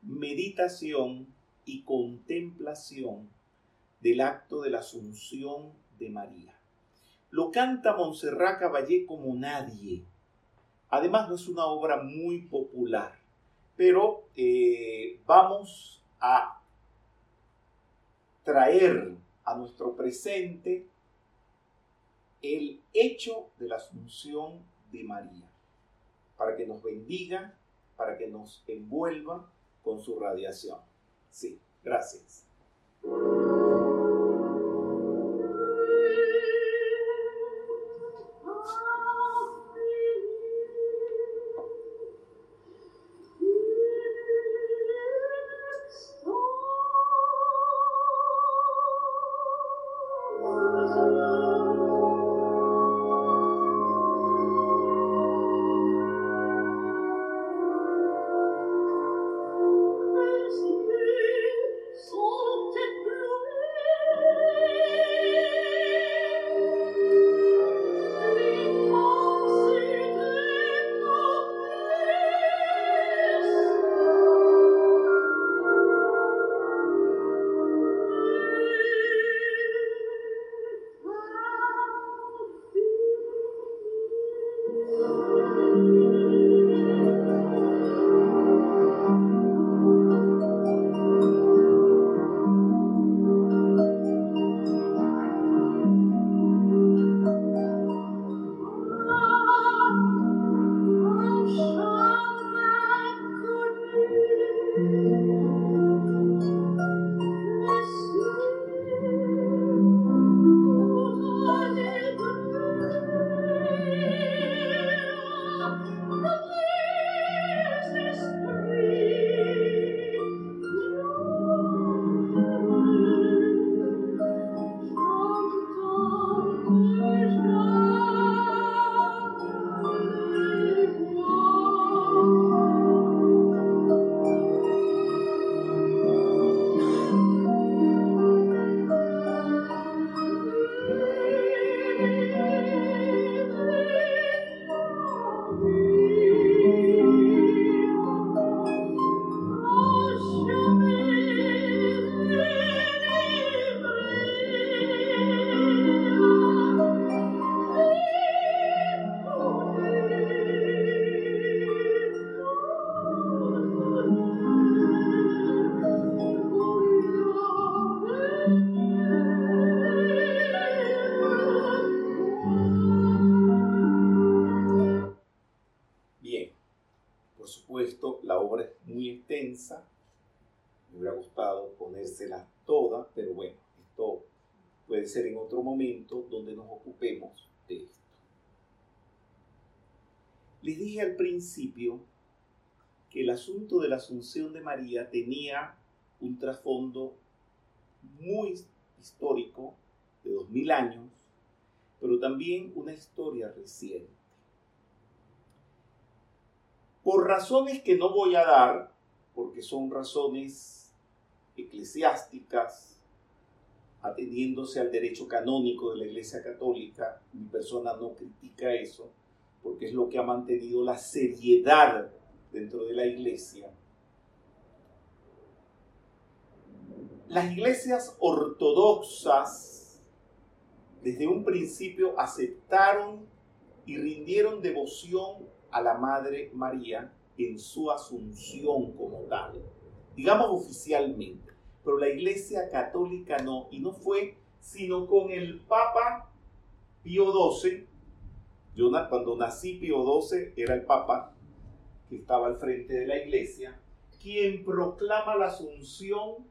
meditación y contemplación del acto de la Asunción de María. Lo canta Montserrat Caballé como nadie. Además no es una obra muy popular, pero eh, vamos a traer a nuestro presente el hecho de la asunción de María, para que nos bendiga, para que nos envuelva con su radiación. Sí, gracias. Principio que el asunto de la Asunción de María tenía un trasfondo muy histórico de dos mil años, pero también una historia reciente. Por razones que no voy a dar, porque son razones eclesiásticas, atendiéndose al derecho canónico de la Iglesia Católica, mi persona no critica eso, porque es lo que ha mantenido la seriedad dentro de la Iglesia. Las iglesias ortodoxas desde un principio aceptaron y rindieron devoción a la Madre María en su asunción como tal, digamos oficialmente, pero la Iglesia Católica no, y no fue sino con el Papa Pío XII, yo cuando nací Pío XII era el Papa que estaba al frente de la Iglesia, quien proclama la asunción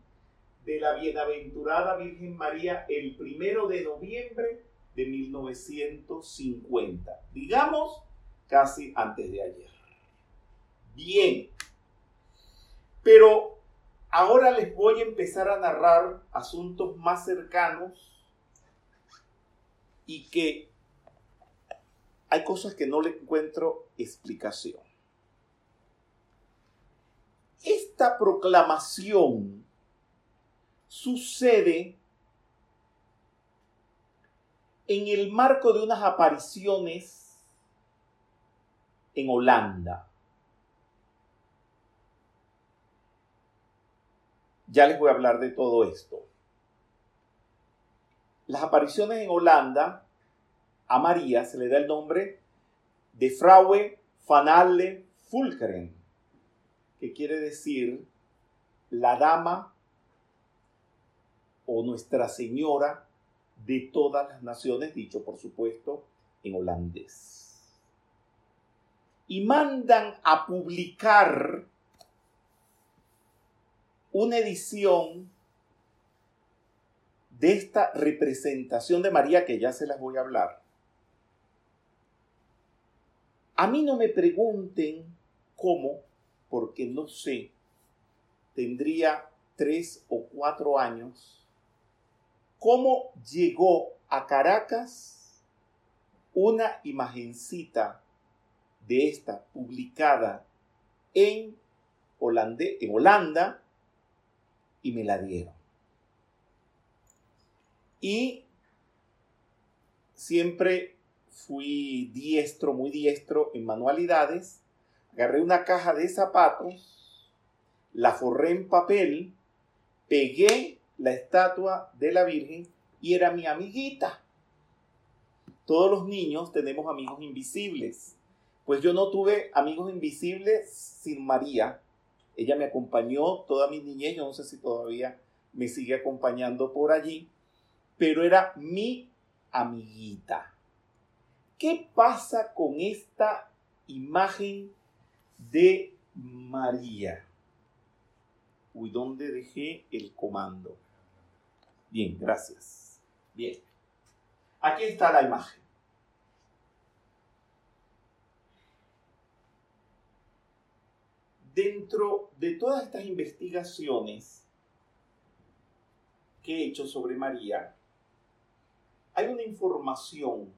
de la bienaventurada Virgen María el primero de noviembre de 1950, digamos casi antes de ayer. Bien, pero ahora les voy a empezar a narrar asuntos más cercanos y que hay cosas que no le encuentro explicación. Esta proclamación sucede en el marco de unas apariciones en Holanda. Ya les voy a hablar de todo esto. Las apariciones en Holanda, a María se le da el nombre de Fraue van alle Fulkeren, que quiere decir la dama o Nuestra Señora de todas las naciones, dicho por supuesto en holandés. Y mandan a publicar una edición de esta representación de María que ya se las voy a hablar. A mí no me pregunten cómo, porque no sé, tendría tres o cuatro años cómo llegó a Caracas una imagencita de esta publicada en, en Holanda y me la dieron. Y siempre fui diestro, muy diestro en manualidades. Agarré una caja de zapatos, la forré en papel, pegué la estatua de la Virgen y era mi amiguita. Todos los niños tenemos amigos invisibles. Pues yo no tuve amigos invisibles sin María. Ella me acompañó toda mi niñez, yo no sé si todavía me sigue acompañando por allí, pero era mi amiguita. ¿Qué pasa con esta imagen de María? Uy, ¿dónde dejé el comando? Bien, gracias. Bien. Aquí está la imagen. Dentro de todas estas investigaciones que he hecho sobre María, hay una información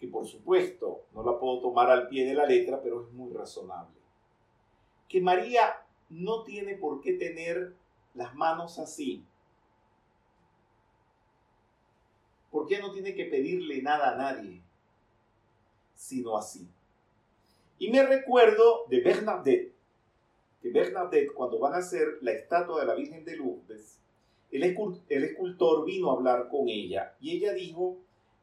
que por supuesto no la puedo tomar al pie de la letra, pero es muy razonable. Que María no tiene por qué tener las manos así, ¿por qué no tiene que pedirle nada a nadie? Sino así. Y me recuerdo de Bernadette, que Bernadette cuando van a hacer la estatua de la Virgen de Lourdes, el escultor vino a hablar con ella y ella dijo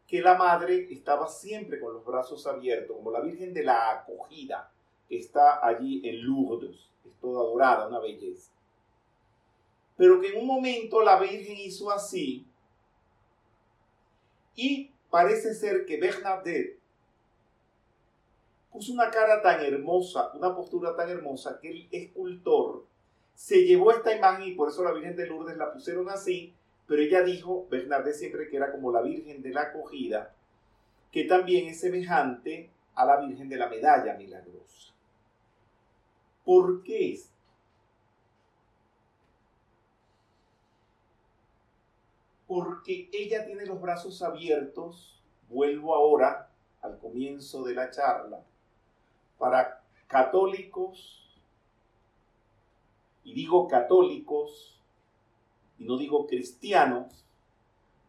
que la madre estaba siempre con los brazos abiertos, como la Virgen de la Acogida, que está allí en Lourdes, es toda dorada, una belleza. Pero que en un momento la Virgen hizo así y parece ser que Bernadette puso una cara tan hermosa, una postura tan hermosa que el escultor se llevó esta imagen y por eso la Virgen de Lourdes la pusieron así, pero ella dijo, Bernardet siempre que era como la Virgen de la acogida, que también es semejante a la Virgen de la Medalla Milagrosa. ¿Por qué es? Porque ella tiene los brazos abiertos, vuelvo ahora al comienzo de la charla, para católicos, y digo católicos, y no digo cristianos,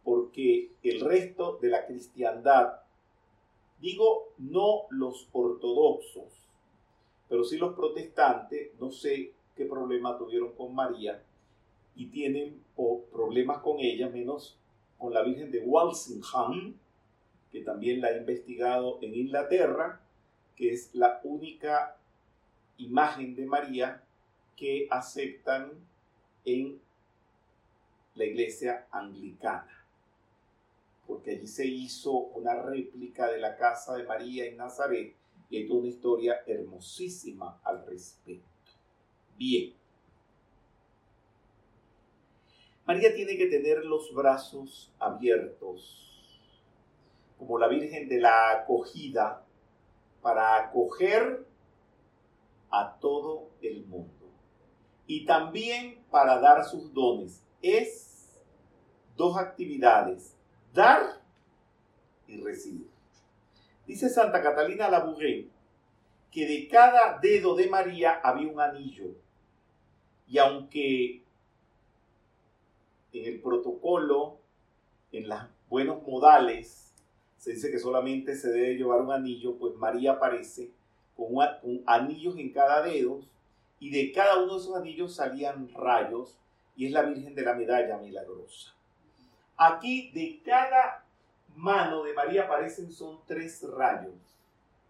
porque el resto de la cristiandad, digo no los ortodoxos, pero sí los protestantes, no sé qué problema tuvieron con María, y tienen problemas con ella, menos con la Virgen de Walsingham, que también la ha investigado en Inglaterra, que es la única imagen de María que aceptan en la iglesia anglicana, porque allí se hizo una réplica de la casa de María en Nazaret y hay toda una historia hermosísima al respecto. Bien. María tiene que tener los brazos abiertos, como la Virgen de la acogida, para acoger a todo el mundo. Y también para dar sus dones. Es dos actividades, dar y recibir. Dice Santa Catalina Labouré que de cada dedo de María había un anillo. Y aunque en el protocolo, en los buenos modales, se dice que solamente se debe llevar un anillo, pues María aparece con, anillos en cada dedo y de cada uno de esos anillos salían rayos y es la Virgen de la Medalla Milagrosa. Aquí de cada mano de María aparecen son tres rayos,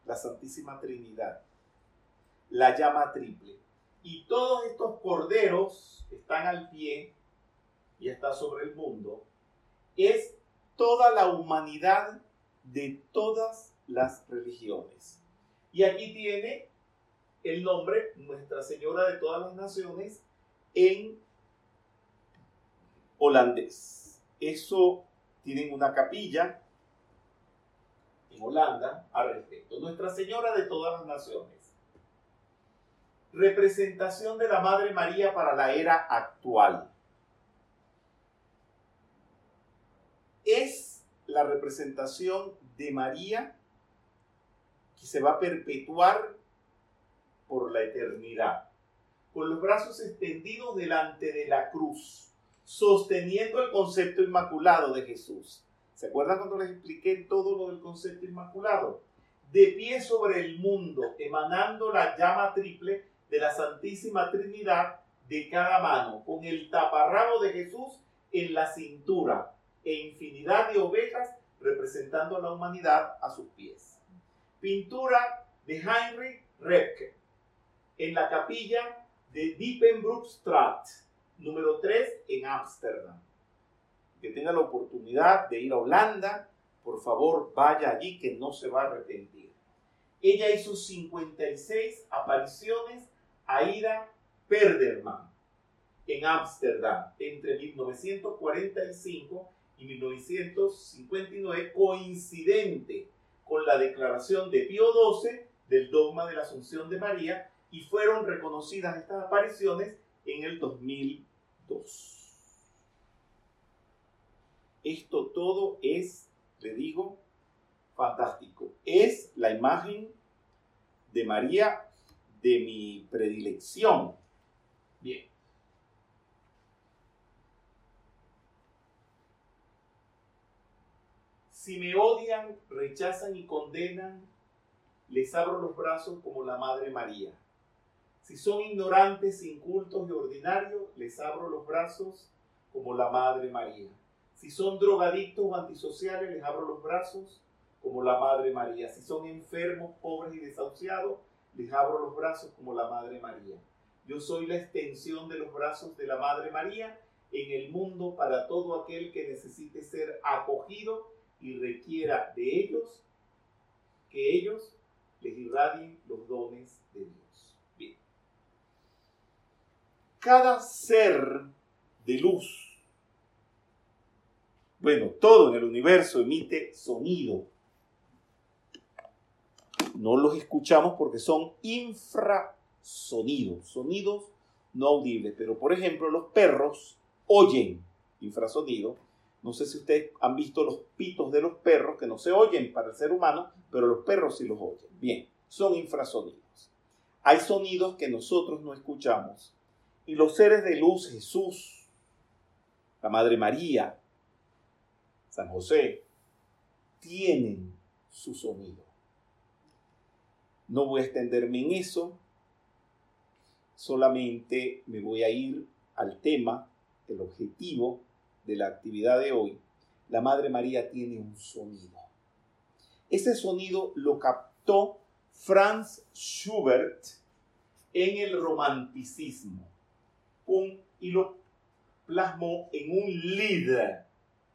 la Santísima Trinidad, la llama triple. Y todos estos corderos están al pie y está sobre el mundo. Es toda la humanidad de todas las religiones. Y aquí tiene el nombre Nuestra Señora de todas las Naciones en holandés. Eso tienen una capilla en Holanda al respecto. Nuestra Señora de todas las Naciones. Representación de la Madre María para la era actual. Es la representación de María que se va a perpetuar por la eternidad, con los brazos extendidos delante de la cruz, sosteniendo el concepto inmaculado de Jesús. ¿Se acuerdan cuando les expliqué todo lo del concepto inmaculado? De pie sobre el mundo, emanando la llama triple de la Santísima Trinidad de cada mano, con el taparrabo de Jesús en la cintura, e infinidad de ovejas representando a la humanidad a sus pies. Pintura de Heinrich Repke en la capilla de Diepenbroekstraat, número 3 en Ámsterdam. Que tenga la oportunidad de ir a Holanda, por favor vaya allí que no se va a arrepentir. Ella hizo 56 apariciones a Ida Perderman en Ámsterdam entre 1945 y 1959, coincidente con la declaración de Pío XII del dogma de la Asunción de María, y fueron reconocidas estas apariciones en el 2002. Esto todo es, le digo, fantástico. Es la imagen de María de mi predilección. Bien. Si me odian, rechazan y condenan, les abro los brazos como la Madre María. Si son ignorantes, incultos y ordinarios, les abro los brazos como la Madre María. Si son drogadictos o antisociales, les abro los brazos como la Madre María. Si son enfermos, pobres y desahuciados, les abro los brazos como la Madre María. Yo soy la extensión de los brazos de la Madre María en el mundo para todo aquel que necesite ser acogido y requiera de ellos que ellos les irradien los dones de Dios. Cada ser de luz, bueno, todo en el universo emite sonido. No los escuchamos porque son infrasonidos, sonidos no audibles. Pero, por ejemplo, los perros oyen infrasonido. No sé si ustedes han visto los pitos de los perros que no se oyen para el ser humano, pero los perros sí los oyen. Bien, son infrasonidos. Hay sonidos que nosotros no escuchamos. Y los seres de luz, Jesús, la Madre María, San José, tienen su sonido. No voy a extenderme en eso, solamente me voy a ir al tema, el objetivo de la actividad de hoy. La Madre María tiene un sonido. Ese sonido lo captó Franz Schubert en el romanticismo y lo plasmó en un Lied,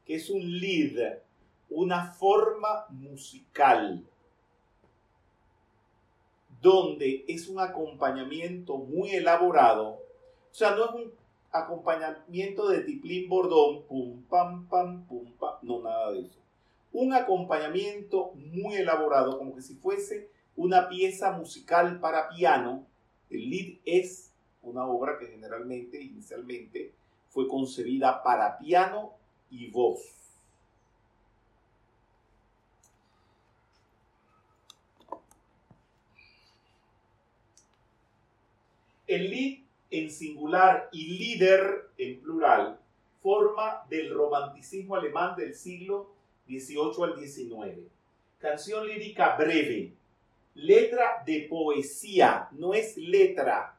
que es un Lied, una forma musical, donde es un acompañamiento muy elaborado. O sea, no es un acompañamiento de tiplín bordón, pum, pam, pam, pum, pam, no, nada de eso. Un acompañamiento muy elaborado, como que si fuese una pieza musical para piano. El lead es una obra que generalmente, inicialmente, fue concebida para piano y voz. El lead en singular y líder en plural forma del romanticismo alemán del siglo XVIII al XIX. Canción lírica breve, letra de poesía, no es letra.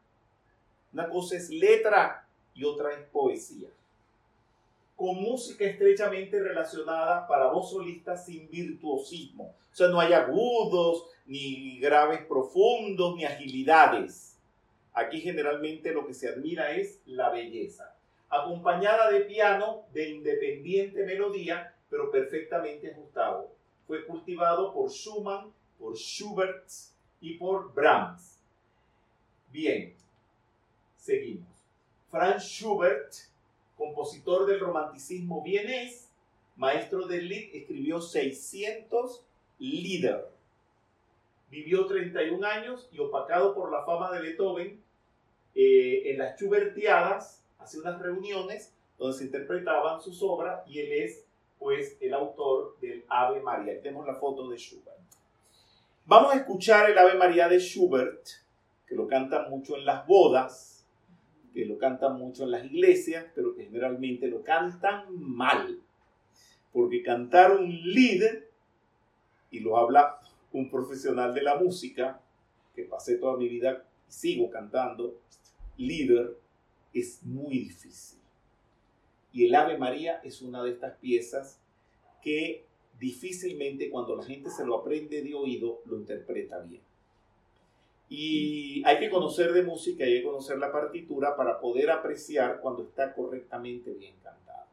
Una cosa es letra y otra es poesía. Con música estrechamente relacionada para voz solista sin virtuosismo. O sea, no hay agudos, ni graves profundos, ni agilidades. Aquí generalmente lo que se admira es la belleza. Acompañada de piano de independiente melodía, pero perfectamente ajustado. Fue cultivado por Schumann por Schubert y por Brahms. Bien, seguimos. Franz Schubert, compositor del romanticismo vienés, maestro del Lied, escribió 600 Lieder. Vivió 31 años y opacado por la fama de Beethoven, eh, en las Schubertiadas hace unas reuniones donde se interpretaban sus obras y él es pues el autor del Ave María. Tenemos la foto de Schubert. Vamos a escuchar el Ave María de Schubert, que lo cantan mucho en las bodas, que lo cantan mucho en las iglesias, pero que generalmente lo cantan mal. Porque cantar un líder, y lo habla un profesional de la música, que pasé toda mi vida y sigo cantando, líder, es muy difícil. Y el Ave María es una de estas piezas que difícilmente cuando la gente se lo aprende de oído lo interpreta bien. Y hay que conocer de música, hay que conocer la partitura para poder apreciar cuando está correctamente bien cantada.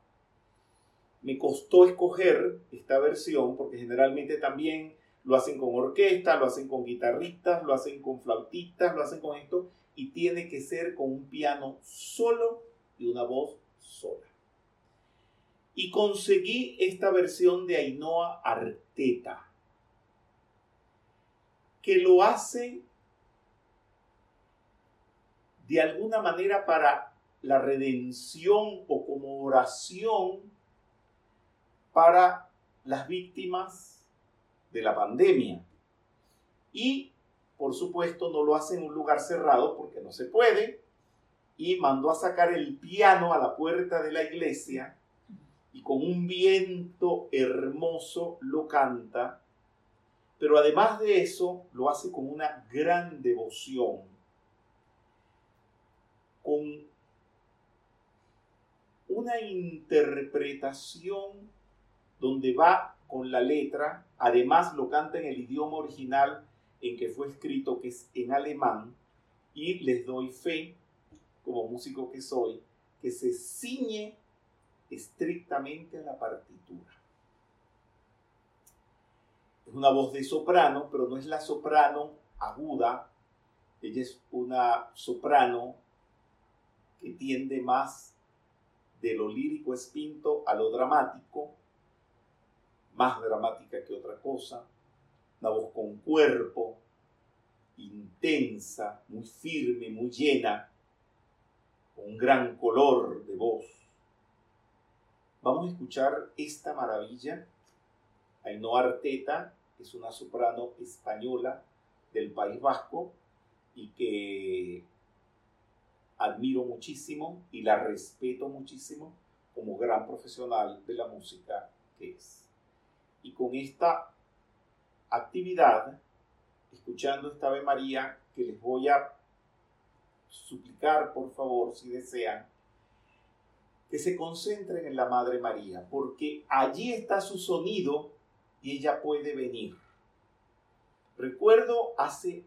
Me costó escoger esta versión porque generalmente también lo hacen con orquesta, lo hacen con guitarristas, lo hacen con flautistas, lo hacen con esto y tiene que ser con un piano solo y una voz sola y conseguí esta versión de Ainhoa Arteta, que lo hace de alguna manera para la redención o como oración para las víctimas de la pandemia. Y, por supuesto, no lo hace en un lugar cerrado porque no se puede. Y mandó a sacar el piano a la puerta de la iglesia y con un viento hermoso lo canta, pero además de eso lo hace con una gran devoción, con una interpretación donde va con la letra, además lo canta en el idioma original en que fue escrito, que es en alemán, y les doy fe, como músico que soy, que se ciñe estrictamente a la partitura. Es una voz de soprano, pero no es la soprano aguda, ella es una soprano que tiende más de lo lírico espinto a lo dramático, más dramática que otra cosa, una voz con cuerpo, intensa, muy firme, muy llena, con un gran color de voz. Vamos a escuchar esta maravilla. Ainhoa Arteta es una soprano española del País Vasco y que admiro muchísimo y la respeto muchísimo como gran profesional de la música que es. Y con esta actividad, escuchando esta Ave María, que les voy a suplicar, por favor, si desean, que se concentren en la Madre María, porque allí está su sonido y ella puede venir. Recuerdo hace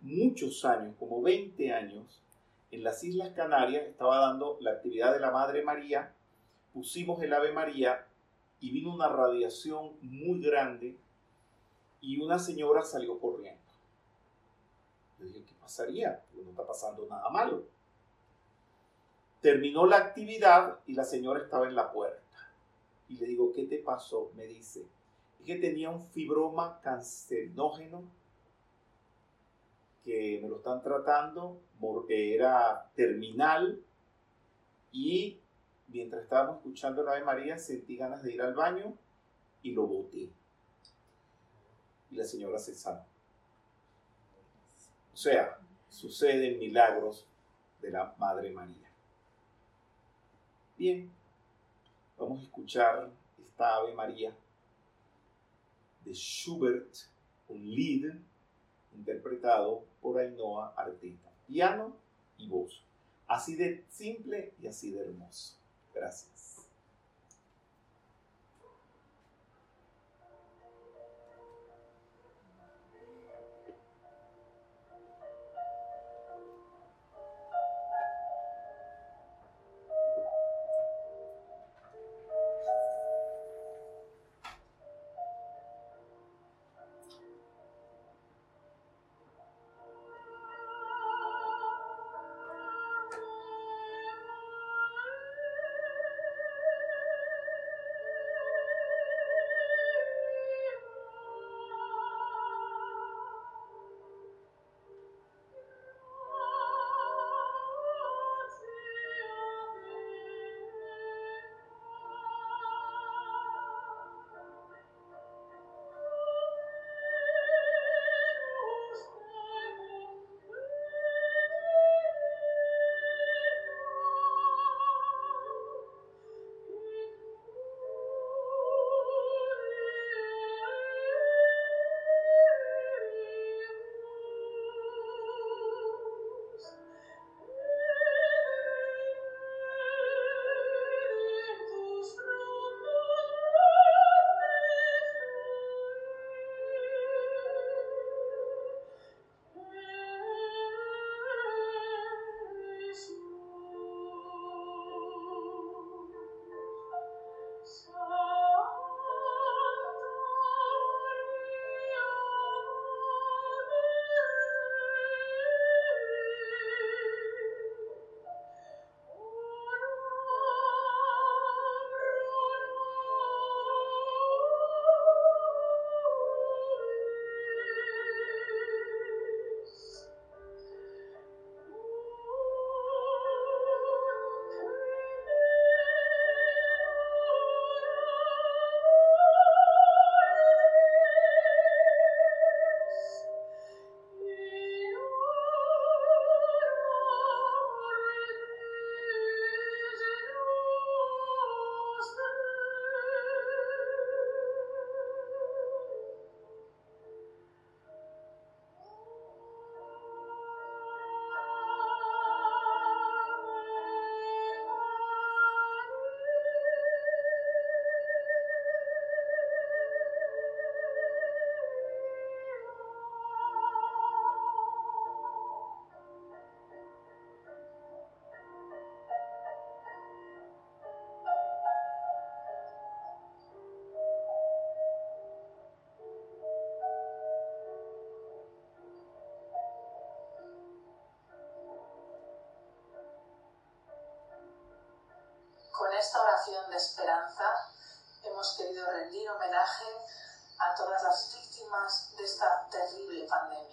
muchos años, como 20 años, en las Islas Canarias estaba dando la actividad de la Madre María, pusimos el Ave María y vino una radiación muy grande y una señora salió corriendo. Le dije, ¿qué pasaría? no está pasando nada malo. Terminó la actividad y la señora estaba en la puerta. Y le digo, ¿qué te pasó? Me dice, es que tenía un fibroma cancerógeno que me lo están tratando, porque era terminal y mientras estábamos escuchando la Ave María sentí ganas de ir al baño y lo boté. Y la señora se sanó. O sea, suceden milagros de la Madre María. Bien, vamos a escuchar esta Ave María de Schubert, un lead interpretado por Ainhoa Arteta. Piano y voz. Así de simple y así de hermoso. Gracias. Oración de esperanza hemos querido rendir homenaje a todas las víctimas de esta terrible pandemia.